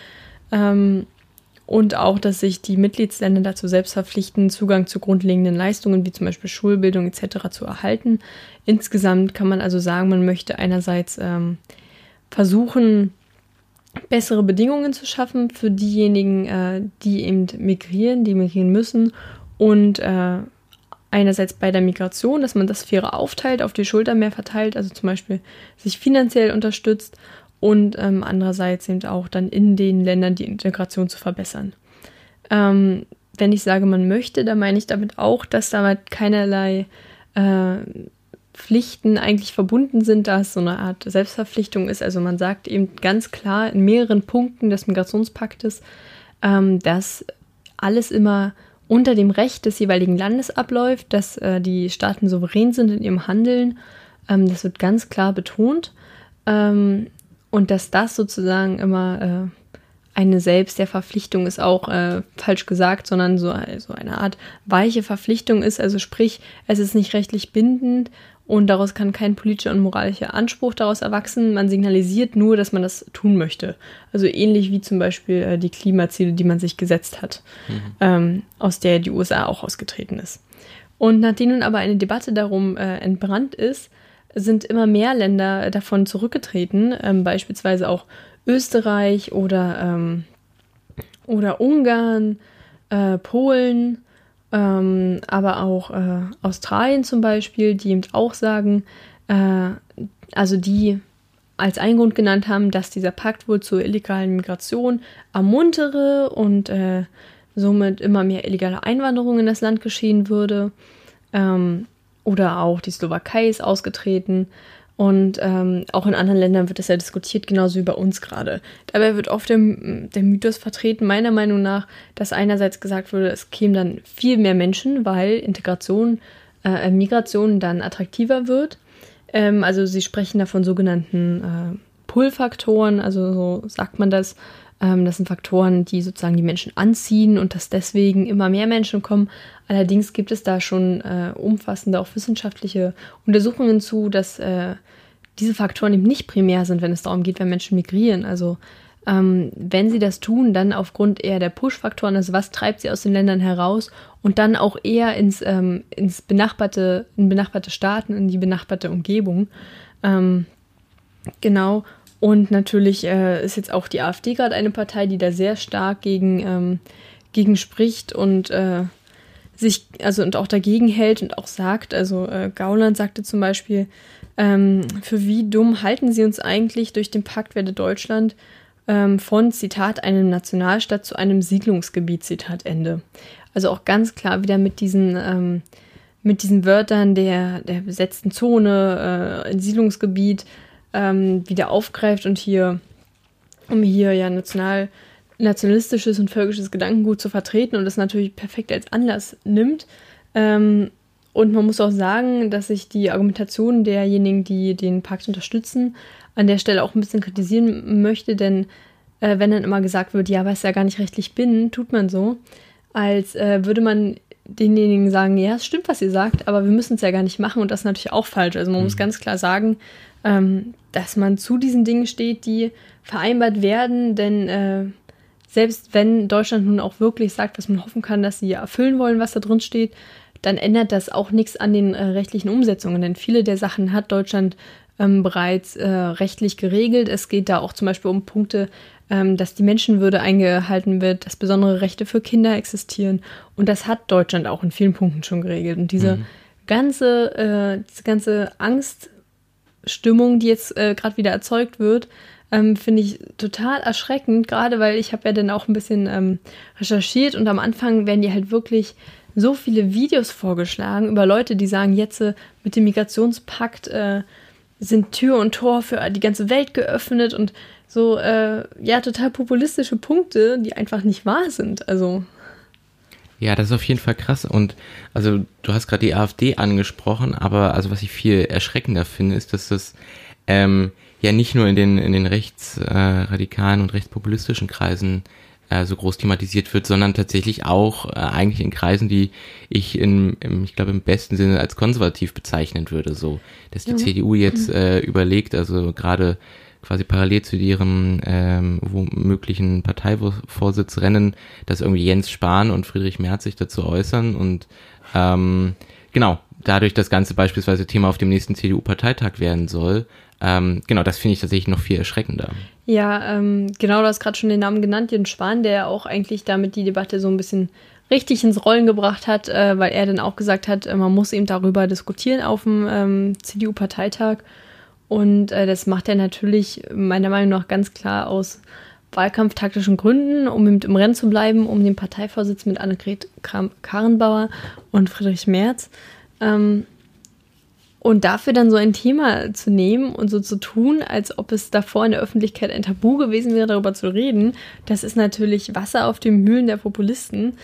Ähm, und auch, dass sich die Mitgliedsländer dazu selbst verpflichten, Zugang zu grundlegenden Leistungen wie zum Beispiel Schulbildung etc. zu erhalten. Insgesamt kann man also sagen, man möchte einerseits ähm, versuchen, bessere Bedingungen zu schaffen für diejenigen, äh, die eben migrieren, die migrieren müssen und äh, einerseits bei der Migration, dass man das fairer aufteilt, auf die Schulter mehr verteilt, also zum Beispiel sich finanziell unterstützt und ähm, andererseits eben auch dann in den Ländern die Integration zu verbessern. Ähm, wenn ich sage, man möchte, dann meine ich damit auch, dass damit keinerlei äh, Pflichten eigentlich verbunden sind, da es so eine Art Selbstverpflichtung ist. Also man sagt eben ganz klar in mehreren Punkten des Migrationspaktes, ähm, dass alles immer unter dem Recht des jeweiligen Landes abläuft, dass äh, die Staaten souverän sind in ihrem Handeln. Ähm, das wird ganz klar betont. Ähm, und dass das sozusagen immer äh, eine Selbst der Verpflichtung ist auch äh, falsch gesagt, sondern so also eine Art weiche Verpflichtung ist. Also sprich, es ist nicht rechtlich bindend und daraus kann kein politischer und moralischer Anspruch daraus erwachsen. Man signalisiert nur, dass man das tun möchte. Also ähnlich wie zum Beispiel äh, die Klimaziele, die man sich gesetzt hat, mhm. ähm, aus der die USA auch ausgetreten ist. Und nachdem nun aber eine Debatte darum äh, entbrannt ist, sind immer mehr Länder davon zurückgetreten, ähm, beispielsweise auch Österreich oder, ähm, oder Ungarn, äh, Polen ähm, aber auch äh, Australien zum Beispiel, die eben auch sagen, äh, also die als einen Grund genannt haben, dass dieser Pakt wohl zur illegalen Migration ermuntere und äh, somit immer mehr illegale Einwanderung in das Land geschehen würde. Ähm, oder auch die Slowakei ist ausgetreten. Und ähm, auch in anderen Ländern wird das ja diskutiert, genauso wie bei uns gerade. Dabei wird oft der, der Mythos vertreten, meiner Meinung nach, dass einerseits gesagt wurde, es kämen dann viel mehr Menschen, weil Integration, äh, Migration dann attraktiver wird. Ähm, also sie sprechen da von sogenannten äh, Pull-Faktoren, also so sagt man das. Ähm, das sind Faktoren, die sozusagen die Menschen anziehen und dass deswegen immer mehr Menschen kommen. Allerdings gibt es da schon äh, umfassende, auch wissenschaftliche Untersuchungen zu, dass äh, diese Faktoren eben nicht primär sind, wenn es darum geht, wenn Menschen migrieren. Also ähm, wenn sie das tun, dann aufgrund eher der Push-Faktoren, also was treibt sie aus den Ländern heraus und dann auch eher ins, ähm, ins benachbarte, in benachbarte Staaten, in die benachbarte Umgebung. Ähm, genau. Und natürlich äh, ist jetzt auch die AfD gerade eine Partei, die da sehr stark gegen, ähm, gegen spricht und äh, sich, also und auch dagegen hält und auch sagt, also äh, Gauland sagte zum Beispiel, ähm, für wie dumm halten sie uns eigentlich durch den Pakt werde Deutschland ähm, von, Zitat, einem Nationalstaat zu einem Siedlungsgebiet, Zitat Ende. Also auch ganz klar wieder mit diesen, ähm, mit diesen Wörtern der, der besetzten Zone, äh, Siedlungsgebiet, ähm, wieder aufgreift und hier, um hier ja national, nationalistisches und völkisches Gedankengut zu vertreten und das natürlich perfekt als Anlass nimmt. Ähm, und man muss auch sagen, dass ich die Argumentation derjenigen, die den Pakt unterstützen, an der Stelle auch ein bisschen kritisieren möchte, denn äh, wenn dann immer gesagt wird, ja, aber es ja gar nicht rechtlich bin, tut man so, als äh, würde man denjenigen sagen, ja, es stimmt, was ihr sagt, aber wir müssen es ja gar nicht machen und das ist natürlich auch falsch. Also man mhm. muss ganz klar sagen, ähm, dass man zu diesen Dingen steht, die vereinbart werden, denn äh, selbst wenn Deutschland nun auch wirklich sagt, was man hoffen kann, dass sie erfüllen wollen, was da drin steht, dann ändert das auch nichts an den äh, rechtlichen Umsetzungen, denn viele der Sachen hat Deutschland ähm, bereits äh, rechtlich geregelt. Es geht da auch zum Beispiel um Punkte, ähm, dass die Menschenwürde eingehalten wird, dass besondere Rechte für Kinder existieren und das hat Deutschland auch in vielen Punkten schon geregelt. Und diese mhm. ganze, äh, diese ganze Angst Stimmung, die jetzt äh, gerade wieder erzeugt wird, ähm, finde ich total erschreckend, gerade weil ich habe ja dann auch ein bisschen ähm, recherchiert und am Anfang werden die halt wirklich so viele Videos vorgeschlagen über Leute, die sagen, jetzt äh, mit dem Migrationspakt äh, sind Tür und Tor für die ganze Welt geöffnet und so, äh, ja, total populistische Punkte, die einfach nicht wahr sind. Also. Ja, das ist auf jeden Fall krass. Und also du hast gerade die AfD angesprochen, aber also was ich viel erschreckender finde, ist, dass das ähm, ja nicht nur in den, in den rechtsradikalen äh, und rechtspopulistischen Kreisen äh, so groß thematisiert wird, sondern tatsächlich auch äh, eigentlich in Kreisen, die ich in, im, ich glaube im besten Sinne als konservativ bezeichnen würde, so, dass die ja. CDU jetzt mhm. äh, überlegt, also gerade quasi parallel zu ihrem ähm, womöglichen Parteivorsitzrennen, dass irgendwie Jens Spahn und Friedrich Merz sich dazu äußern und ähm, genau, dadurch das Ganze beispielsweise Thema auf dem nächsten CDU-Parteitag werden soll, ähm, genau, das finde ich tatsächlich noch viel erschreckender. Ja, ähm, genau, du hast gerade schon den Namen genannt, Jens Spahn, der ja auch eigentlich damit die Debatte so ein bisschen richtig ins Rollen gebracht hat, äh, weil er dann auch gesagt hat, äh, man muss eben darüber diskutieren auf dem ähm, CDU-Parteitag. Und äh, das macht er natürlich meiner Meinung nach ganz klar aus wahlkampftaktischen Gründen, um im Rennen zu bleiben, um den Parteivorsitz mit Annegret Karrenbauer und Friedrich Merz. Ähm, und dafür dann so ein Thema zu nehmen und so zu tun, als ob es davor in der Öffentlichkeit ein Tabu gewesen wäre, darüber zu reden, das ist natürlich Wasser auf den Mühlen der Populisten.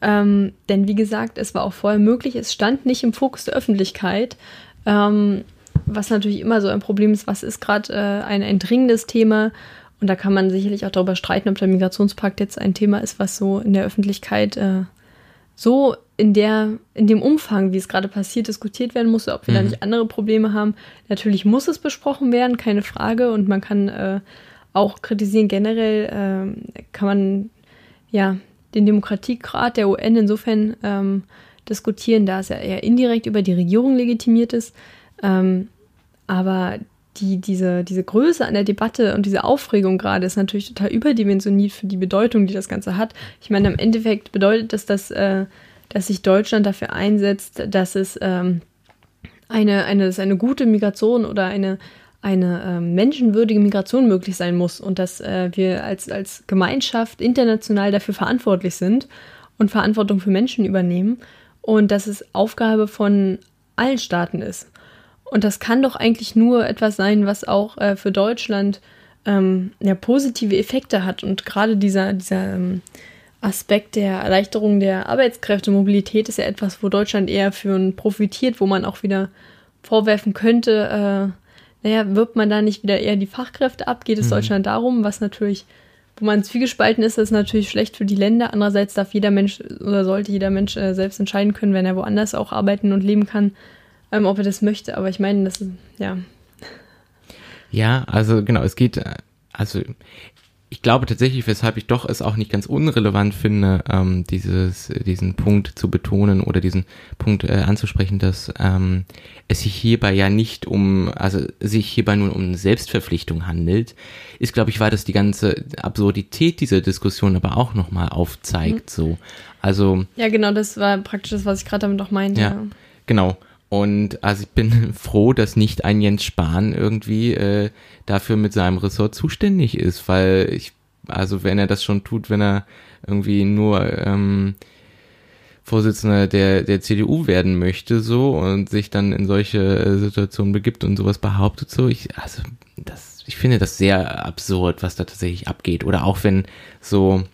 Ähm, denn wie gesagt, es war auch vorher möglich, es stand nicht im Fokus der Öffentlichkeit. Ähm, was natürlich immer so ein Problem ist, was ist gerade äh, ein, ein dringendes Thema. Und da kann man sicherlich auch darüber streiten, ob der Migrationspakt jetzt ein Thema ist, was so in der Öffentlichkeit äh, so in der, in dem Umfang, wie es gerade passiert, diskutiert werden muss, ob wir mhm. da nicht andere Probleme haben. Natürlich muss es besprochen werden, keine Frage. Und man kann äh, auch kritisieren, generell äh, kann man ja den Demokratiegrad der UN insofern ähm, diskutieren, da es ja eher indirekt über die Regierung legitimiert ist. Ähm, aber die, diese, diese Größe an der Debatte und diese Aufregung gerade ist natürlich total überdimensioniert für die Bedeutung, die das Ganze hat. Ich meine, im Endeffekt bedeutet das, dass äh, dass sich Deutschland dafür einsetzt, dass es ähm, eine, eine, dass eine gute Migration oder eine, eine ähm, menschenwürdige Migration möglich sein muss und dass äh, wir als, als Gemeinschaft international dafür verantwortlich sind und Verantwortung für Menschen übernehmen und dass es Aufgabe von allen Staaten ist. Und das kann doch eigentlich nur etwas sein, was auch äh, für Deutschland ähm, ja, positive Effekte hat. Und gerade dieser, dieser ähm, Aspekt der Erleichterung der Arbeitskräftemobilität ist ja etwas, wo Deutschland eher für profitiert, wo man auch wieder vorwerfen könnte, äh, naja, wirbt man da nicht wieder eher die Fachkräfte ab? Geht es mhm. Deutschland darum, was natürlich, wo man zwiegespalten ist, ist natürlich schlecht für die Länder. Andererseits darf jeder Mensch oder sollte jeder Mensch äh, selbst entscheiden können, wenn er woanders auch arbeiten und leben kann, ähm, ob er das möchte. Aber ich meine, das ist, ja. Ja, also genau, es geht, also ich glaube tatsächlich, weshalb ich doch es auch nicht ganz unrelevant finde, ähm, dieses, diesen Punkt zu betonen oder diesen Punkt äh, anzusprechen, dass ähm, es sich hierbei ja nicht um, also sich hierbei nur um Selbstverpflichtung handelt, ist, glaube ich, weil das die ganze Absurdität dieser Diskussion aber auch nochmal aufzeigt, mhm. so. Also. Ja, genau, das war praktisch das, was ich gerade damit auch meinte. Ja, genau. Und also ich bin froh, dass nicht ein Jens Spahn irgendwie äh, dafür mit seinem Ressort zuständig ist, weil ich, also wenn er das schon tut, wenn er irgendwie nur ähm, Vorsitzender der, der CDU werden möchte, so und sich dann in solche äh, Situationen begibt und sowas behauptet, so, ich, also das, ich finde das sehr absurd, was da tatsächlich abgeht. Oder auch wenn so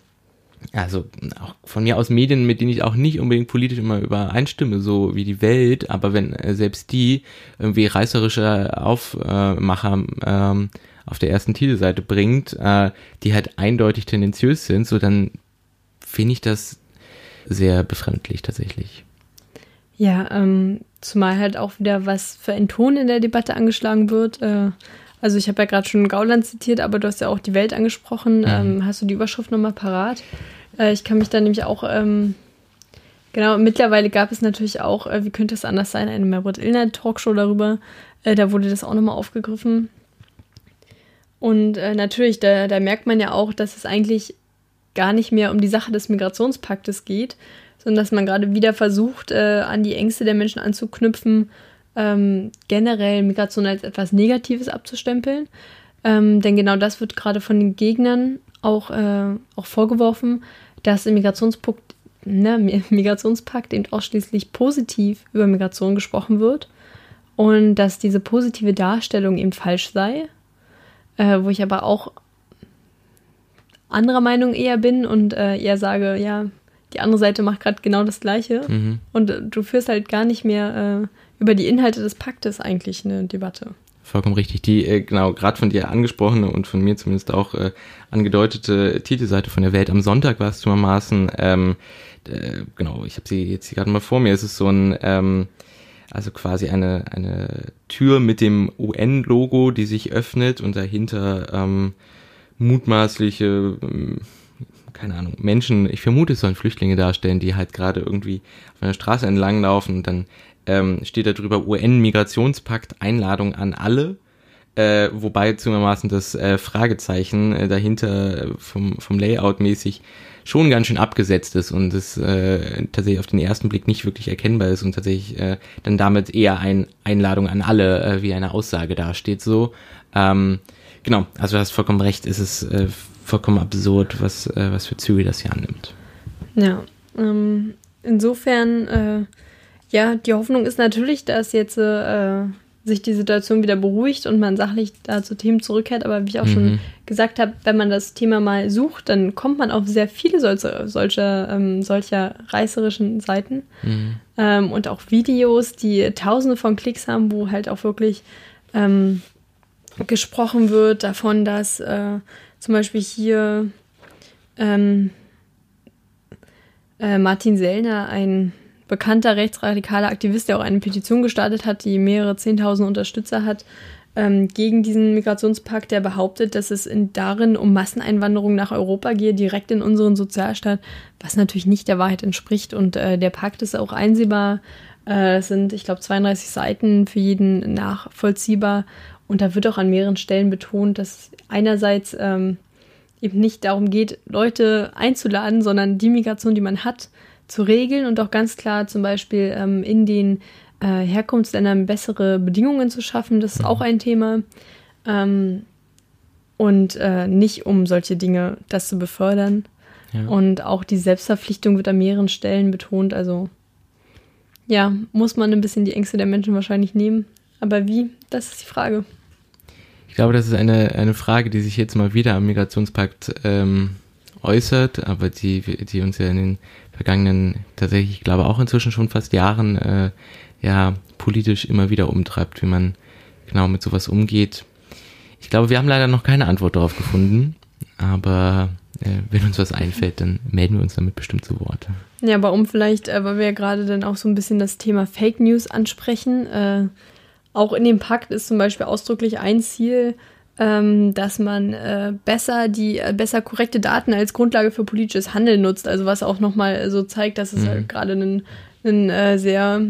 also auch von mir aus Medien, mit denen ich auch nicht unbedingt politisch immer übereinstimme, so wie die Welt, aber wenn äh, selbst die irgendwie reißerische Aufmacher ähm, auf der ersten Titelseite bringt, äh, die halt eindeutig tendenziös sind, so dann finde ich das sehr befremdlich tatsächlich. Ja, ähm, zumal halt auch wieder was für ein Ton in der Debatte angeschlagen wird. Äh, also ich habe ja gerade schon Gauland zitiert, aber du hast ja auch die Welt angesprochen. Mhm. Ähm, hast du die Überschrift nochmal parat? Äh, ich kann mich da nämlich auch, ähm, genau, mittlerweile gab es natürlich auch, äh, wie könnte es anders sein, eine Merbert Illner Talkshow darüber. Äh, da wurde das auch nochmal aufgegriffen. Und äh, natürlich, da, da merkt man ja auch, dass es eigentlich gar nicht mehr um die Sache des Migrationspaktes geht, sondern dass man gerade wieder versucht, äh, an die Ängste der Menschen anzuknüpfen, ähm, generell Migration als etwas Negatives abzustempeln. Ähm, denn genau das wird gerade von den Gegnern auch, äh, auch vorgeworfen, dass im Migrationspakt, ne, Migrationspakt eben ausschließlich positiv über Migration gesprochen wird und dass diese positive Darstellung eben falsch sei, äh, wo ich aber auch anderer Meinung eher bin und äh, eher sage, ja, die andere Seite macht gerade genau das Gleiche Mhm. und du führst halt gar nicht mehr äh, über die Inhalte des Paktes eigentlich eine Debatte. Vollkommen richtig. Die, äh, genau, gerade von dir angesprochene und von mir zumindest auch äh, angedeutete Titelseite von der Welt am Sonntag war es zuermaßen, ähm, äh, genau, ich habe sie jetzt hier gerade mal vor mir, es ist so ein, ähm, also quasi eine, eine Tür mit dem UN-Logo, die sich öffnet und dahinter ähm, mutmaßliche, ähm, keine Ahnung, Menschen, ich vermute, es sollen Flüchtlinge darstellen, die halt gerade irgendwie auf einer Straße entlang laufen und dann ähm, steht da drüber UN-Migrationspakt, Einladung an alle. Äh, wobei zugegebenermaßen das äh, Fragezeichen äh, dahinter äh, vom, vom Layout mäßig schon ganz schön abgesetzt ist und es äh, tatsächlich auf den ersten Blick nicht wirklich erkennbar ist und tatsächlich äh, dann damit eher ein Einladung an alle äh, wie eine Aussage dasteht so. Ähm, genau, also du hast vollkommen recht, es ist äh, vollkommen absurd, was, äh, was für Züge das hier annimmt. Ja, ähm, insofern, äh, ja, die Hoffnung ist natürlich, dass jetzt äh, sich die Situation wieder beruhigt und man sachlich da zu Themen zurückkehrt. Aber wie ich auch schon Mhm. gesagt habe, wenn man das Thema mal sucht, dann kommt man auf sehr viele solche, solcher, ähm, solcher reißerischen Seiten Mhm. ähm, und auch Videos, die tausende von Klicks haben, wo halt auch wirklich ähm, gesprochen wird davon, dass äh, zum Beispiel hier ähm, äh, Martin Sellner, ein bekannter rechtsradikaler Aktivist, der auch eine Petition gestartet hat, die mehrere Zehntausend Unterstützer hat, ähm, gegen diesen Migrationspakt, der behauptet, dass es in, darin um Masseneinwanderung nach Europa gehe, direkt in unseren Sozialstaat, was natürlich nicht der Wahrheit entspricht. Und äh, der Pakt ist auch einsehbar. Äh, es sind, ich glaube, 32 Seiten für jeden nachvollziehbar. Und da wird auch an mehreren Stellen betont, dass einerseits ähm, eben nicht darum geht, Leute einzuladen, sondern die Migration, die man hat, zu regeln und auch ganz klar zum Beispiel ähm, in den äh, Herkunftsländern bessere Bedingungen zu schaffen. Das ist auch ein Thema. Ähm, und äh, nicht um solche Dinge, das zu befördern. Ja. Und auch die Selbstverpflichtung wird an mehreren Stellen betont. Also ja, muss man ein bisschen die Ängste der Menschen wahrscheinlich nehmen. Aber wie, das ist die Frage. Ich glaube, das ist eine, eine Frage, die sich jetzt mal wieder am Migrationspakt ähm, äußert, aber die, die uns ja in den vergangenen, tatsächlich, ich glaube auch inzwischen schon fast Jahren, äh, ja, politisch immer wieder umtreibt, wie man genau mit sowas umgeht. Ich glaube, wir haben leider noch keine Antwort darauf gefunden, aber äh, wenn uns was einfällt, dann melden wir uns damit bestimmt zu Wort. Ja, aber um vielleicht, äh, weil wir ja gerade dann auch so ein bisschen das Thema Fake News ansprechen, äh, auch in dem Pakt ist zum Beispiel ausdrücklich ein Ziel, ähm, dass man äh, besser die äh, besser korrekte Daten als Grundlage für politisches Handeln nutzt. Also was auch nochmal so zeigt, dass es Mhm. halt gerade ein, ein äh, sehr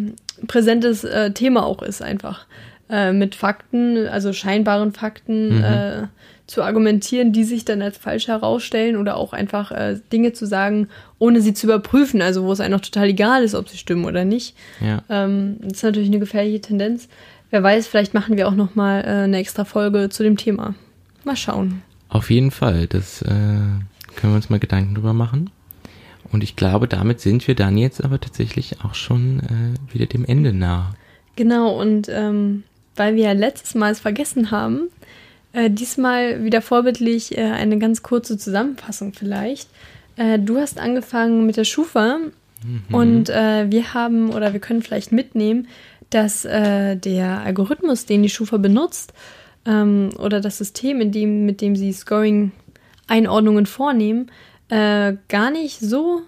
präsentes äh, Thema auch ist, einfach äh, mit Fakten, also scheinbaren Fakten Mhm. äh, zu argumentieren, die sich dann als falsch herausstellen oder auch einfach Dinge zu sagen, ohne sie zu überprüfen, also wo es einem noch total egal ist, ob sie stimmen oder nicht. Ja. Ähm, das ist natürlich eine gefährliche Tendenz. Wer weiß, vielleicht machen wir auch noch mal äh, eine extra Folge zu dem Thema. Mal schauen. Auf jeden Fall, das äh, können wir uns mal Gedanken drüber machen. Und ich glaube, damit sind wir dann jetzt aber tatsächlich auch schon äh, wieder dem Ende nah. Genau, und ähm, weil wir ja letztes Mal es vergessen haben, äh, diesmal wieder vorbildlich äh, eine ganz kurze Zusammenfassung vielleicht. Äh, du hast angefangen mit der Schufa und äh, wir haben oder wir können vielleicht mitnehmen, dass äh, der Algorithmus, den die Schufa benutzt, ähm, oder das System, in dem, mit dem sie Scoring-Einordnungen vornehmen, äh, gar nicht so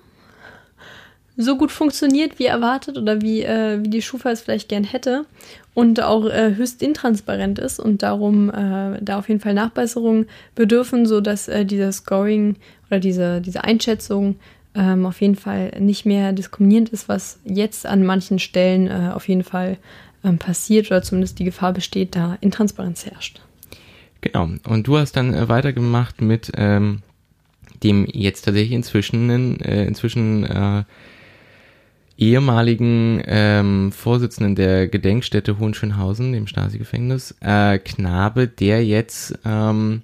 so gut funktioniert wie erwartet oder wie, äh, wie die Schufa es vielleicht gern hätte und auch äh, höchst intransparent ist und darum äh, da auf jeden Fall Nachbesserungen bedürfen, sodass äh, dieser Scoring oder diese, diese Einschätzung ähm, auf jeden Fall nicht mehr diskriminierend ist, was jetzt an manchen Stellen äh, auf jeden Fall ähm, passiert oder zumindest die Gefahr besteht, da Intransparenz herrscht. Genau. Und du hast dann äh, weitergemacht mit ähm, dem jetzt tatsächlich inzwischen, äh, inzwischen äh, ehemaligen ähm, Vorsitzenden der Gedenkstätte Hohenschönhausen, dem Stasi-Gefängnis, äh, Knabe, der jetzt ähm,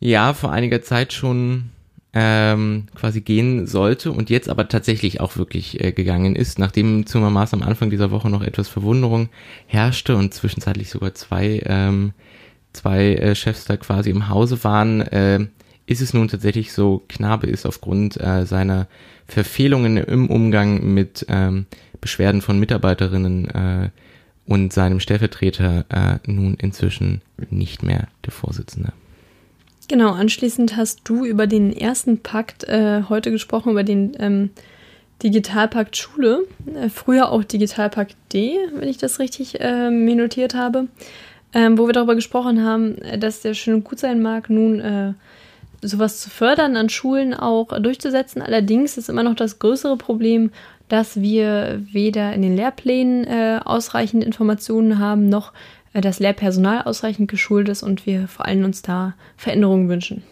ja vor einiger Zeit schon ähm, quasi gehen sollte und jetzt aber tatsächlich auch wirklich äh, gegangen ist, nachdem zumermaßen am Anfang dieser Woche noch etwas Verwunderung herrschte und zwischenzeitlich sogar zwei, ähm, zwei äh, Chefs da quasi im Hause waren, äh, ist es nun tatsächlich so, Knabe ist aufgrund äh, seiner Verfehlungen im Umgang mit ähm, Beschwerden von Mitarbeiterinnen äh, und seinem Stellvertreter äh, nun inzwischen nicht mehr der Vorsitzende. Genau, anschließend hast du über den ersten Pakt äh, heute gesprochen, über den ähm, Digitalpakt Schule, äh, früher auch Digitalpakt D, wenn ich das richtig äh, mir notiert habe, ähm, wo wir darüber gesprochen haben, äh, dass der schön und gut sein mag, nun äh, sowas zu fördern, an Schulen auch durchzusetzen. Allerdings ist immer noch das größere Problem, dass wir weder in den Lehrplänen äh, ausreichend Informationen haben, noch das Lehrpersonal ausreichend geschult ist und wir vor allem uns da Veränderungen wünschen.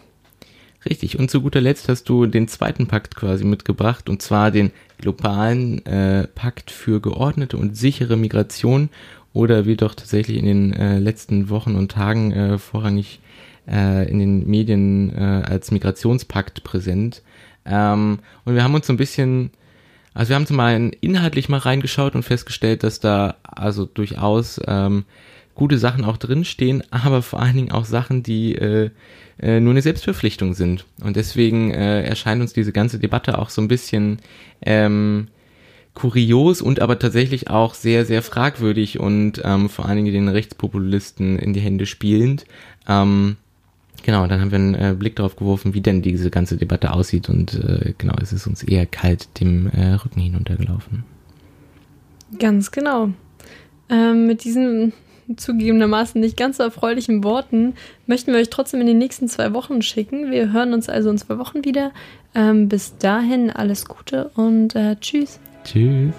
Richtig. Und zu guter Letzt hast du den zweiten Pakt quasi mitgebracht, und zwar den globalen äh, Pakt für geordnete und sichere Migration oder wie doch tatsächlich in den äh, letzten Wochen und Tagen äh, vorrangig äh, in den Medien äh, als Migrationspakt präsent. Ähm, und wir haben uns so ein bisschen, also wir haben zum einen inhaltlich mal reingeschaut und festgestellt, dass da also durchaus ähm, gute Sachen auch drinstehen, aber vor allen Dingen auch Sachen, die äh, äh, nur eine Selbstverpflichtung sind. Und deswegen äh, erscheint uns diese ganze Debatte auch so ein bisschen ähm, kurios und aber tatsächlich auch sehr, sehr fragwürdig und ähm, vor allen Dingen den Rechtspopulisten in die Hände spielend. Ähm, genau, dann haben wir einen äh, Blick darauf geworfen, wie denn diese ganze Debatte aussieht und äh, genau, es ist uns eher kalt dem äh, Rücken hinuntergelaufen. Ganz genau. Ähm, mit diesen zugegebenermaßen nicht ganz so erfreulichen Worten möchten wir euch trotzdem in den nächsten zwei Wochen schicken. Wir hören uns also in zwei Wochen wieder. Ähm, bis dahin alles Gute und äh, tschüss. Tschüss.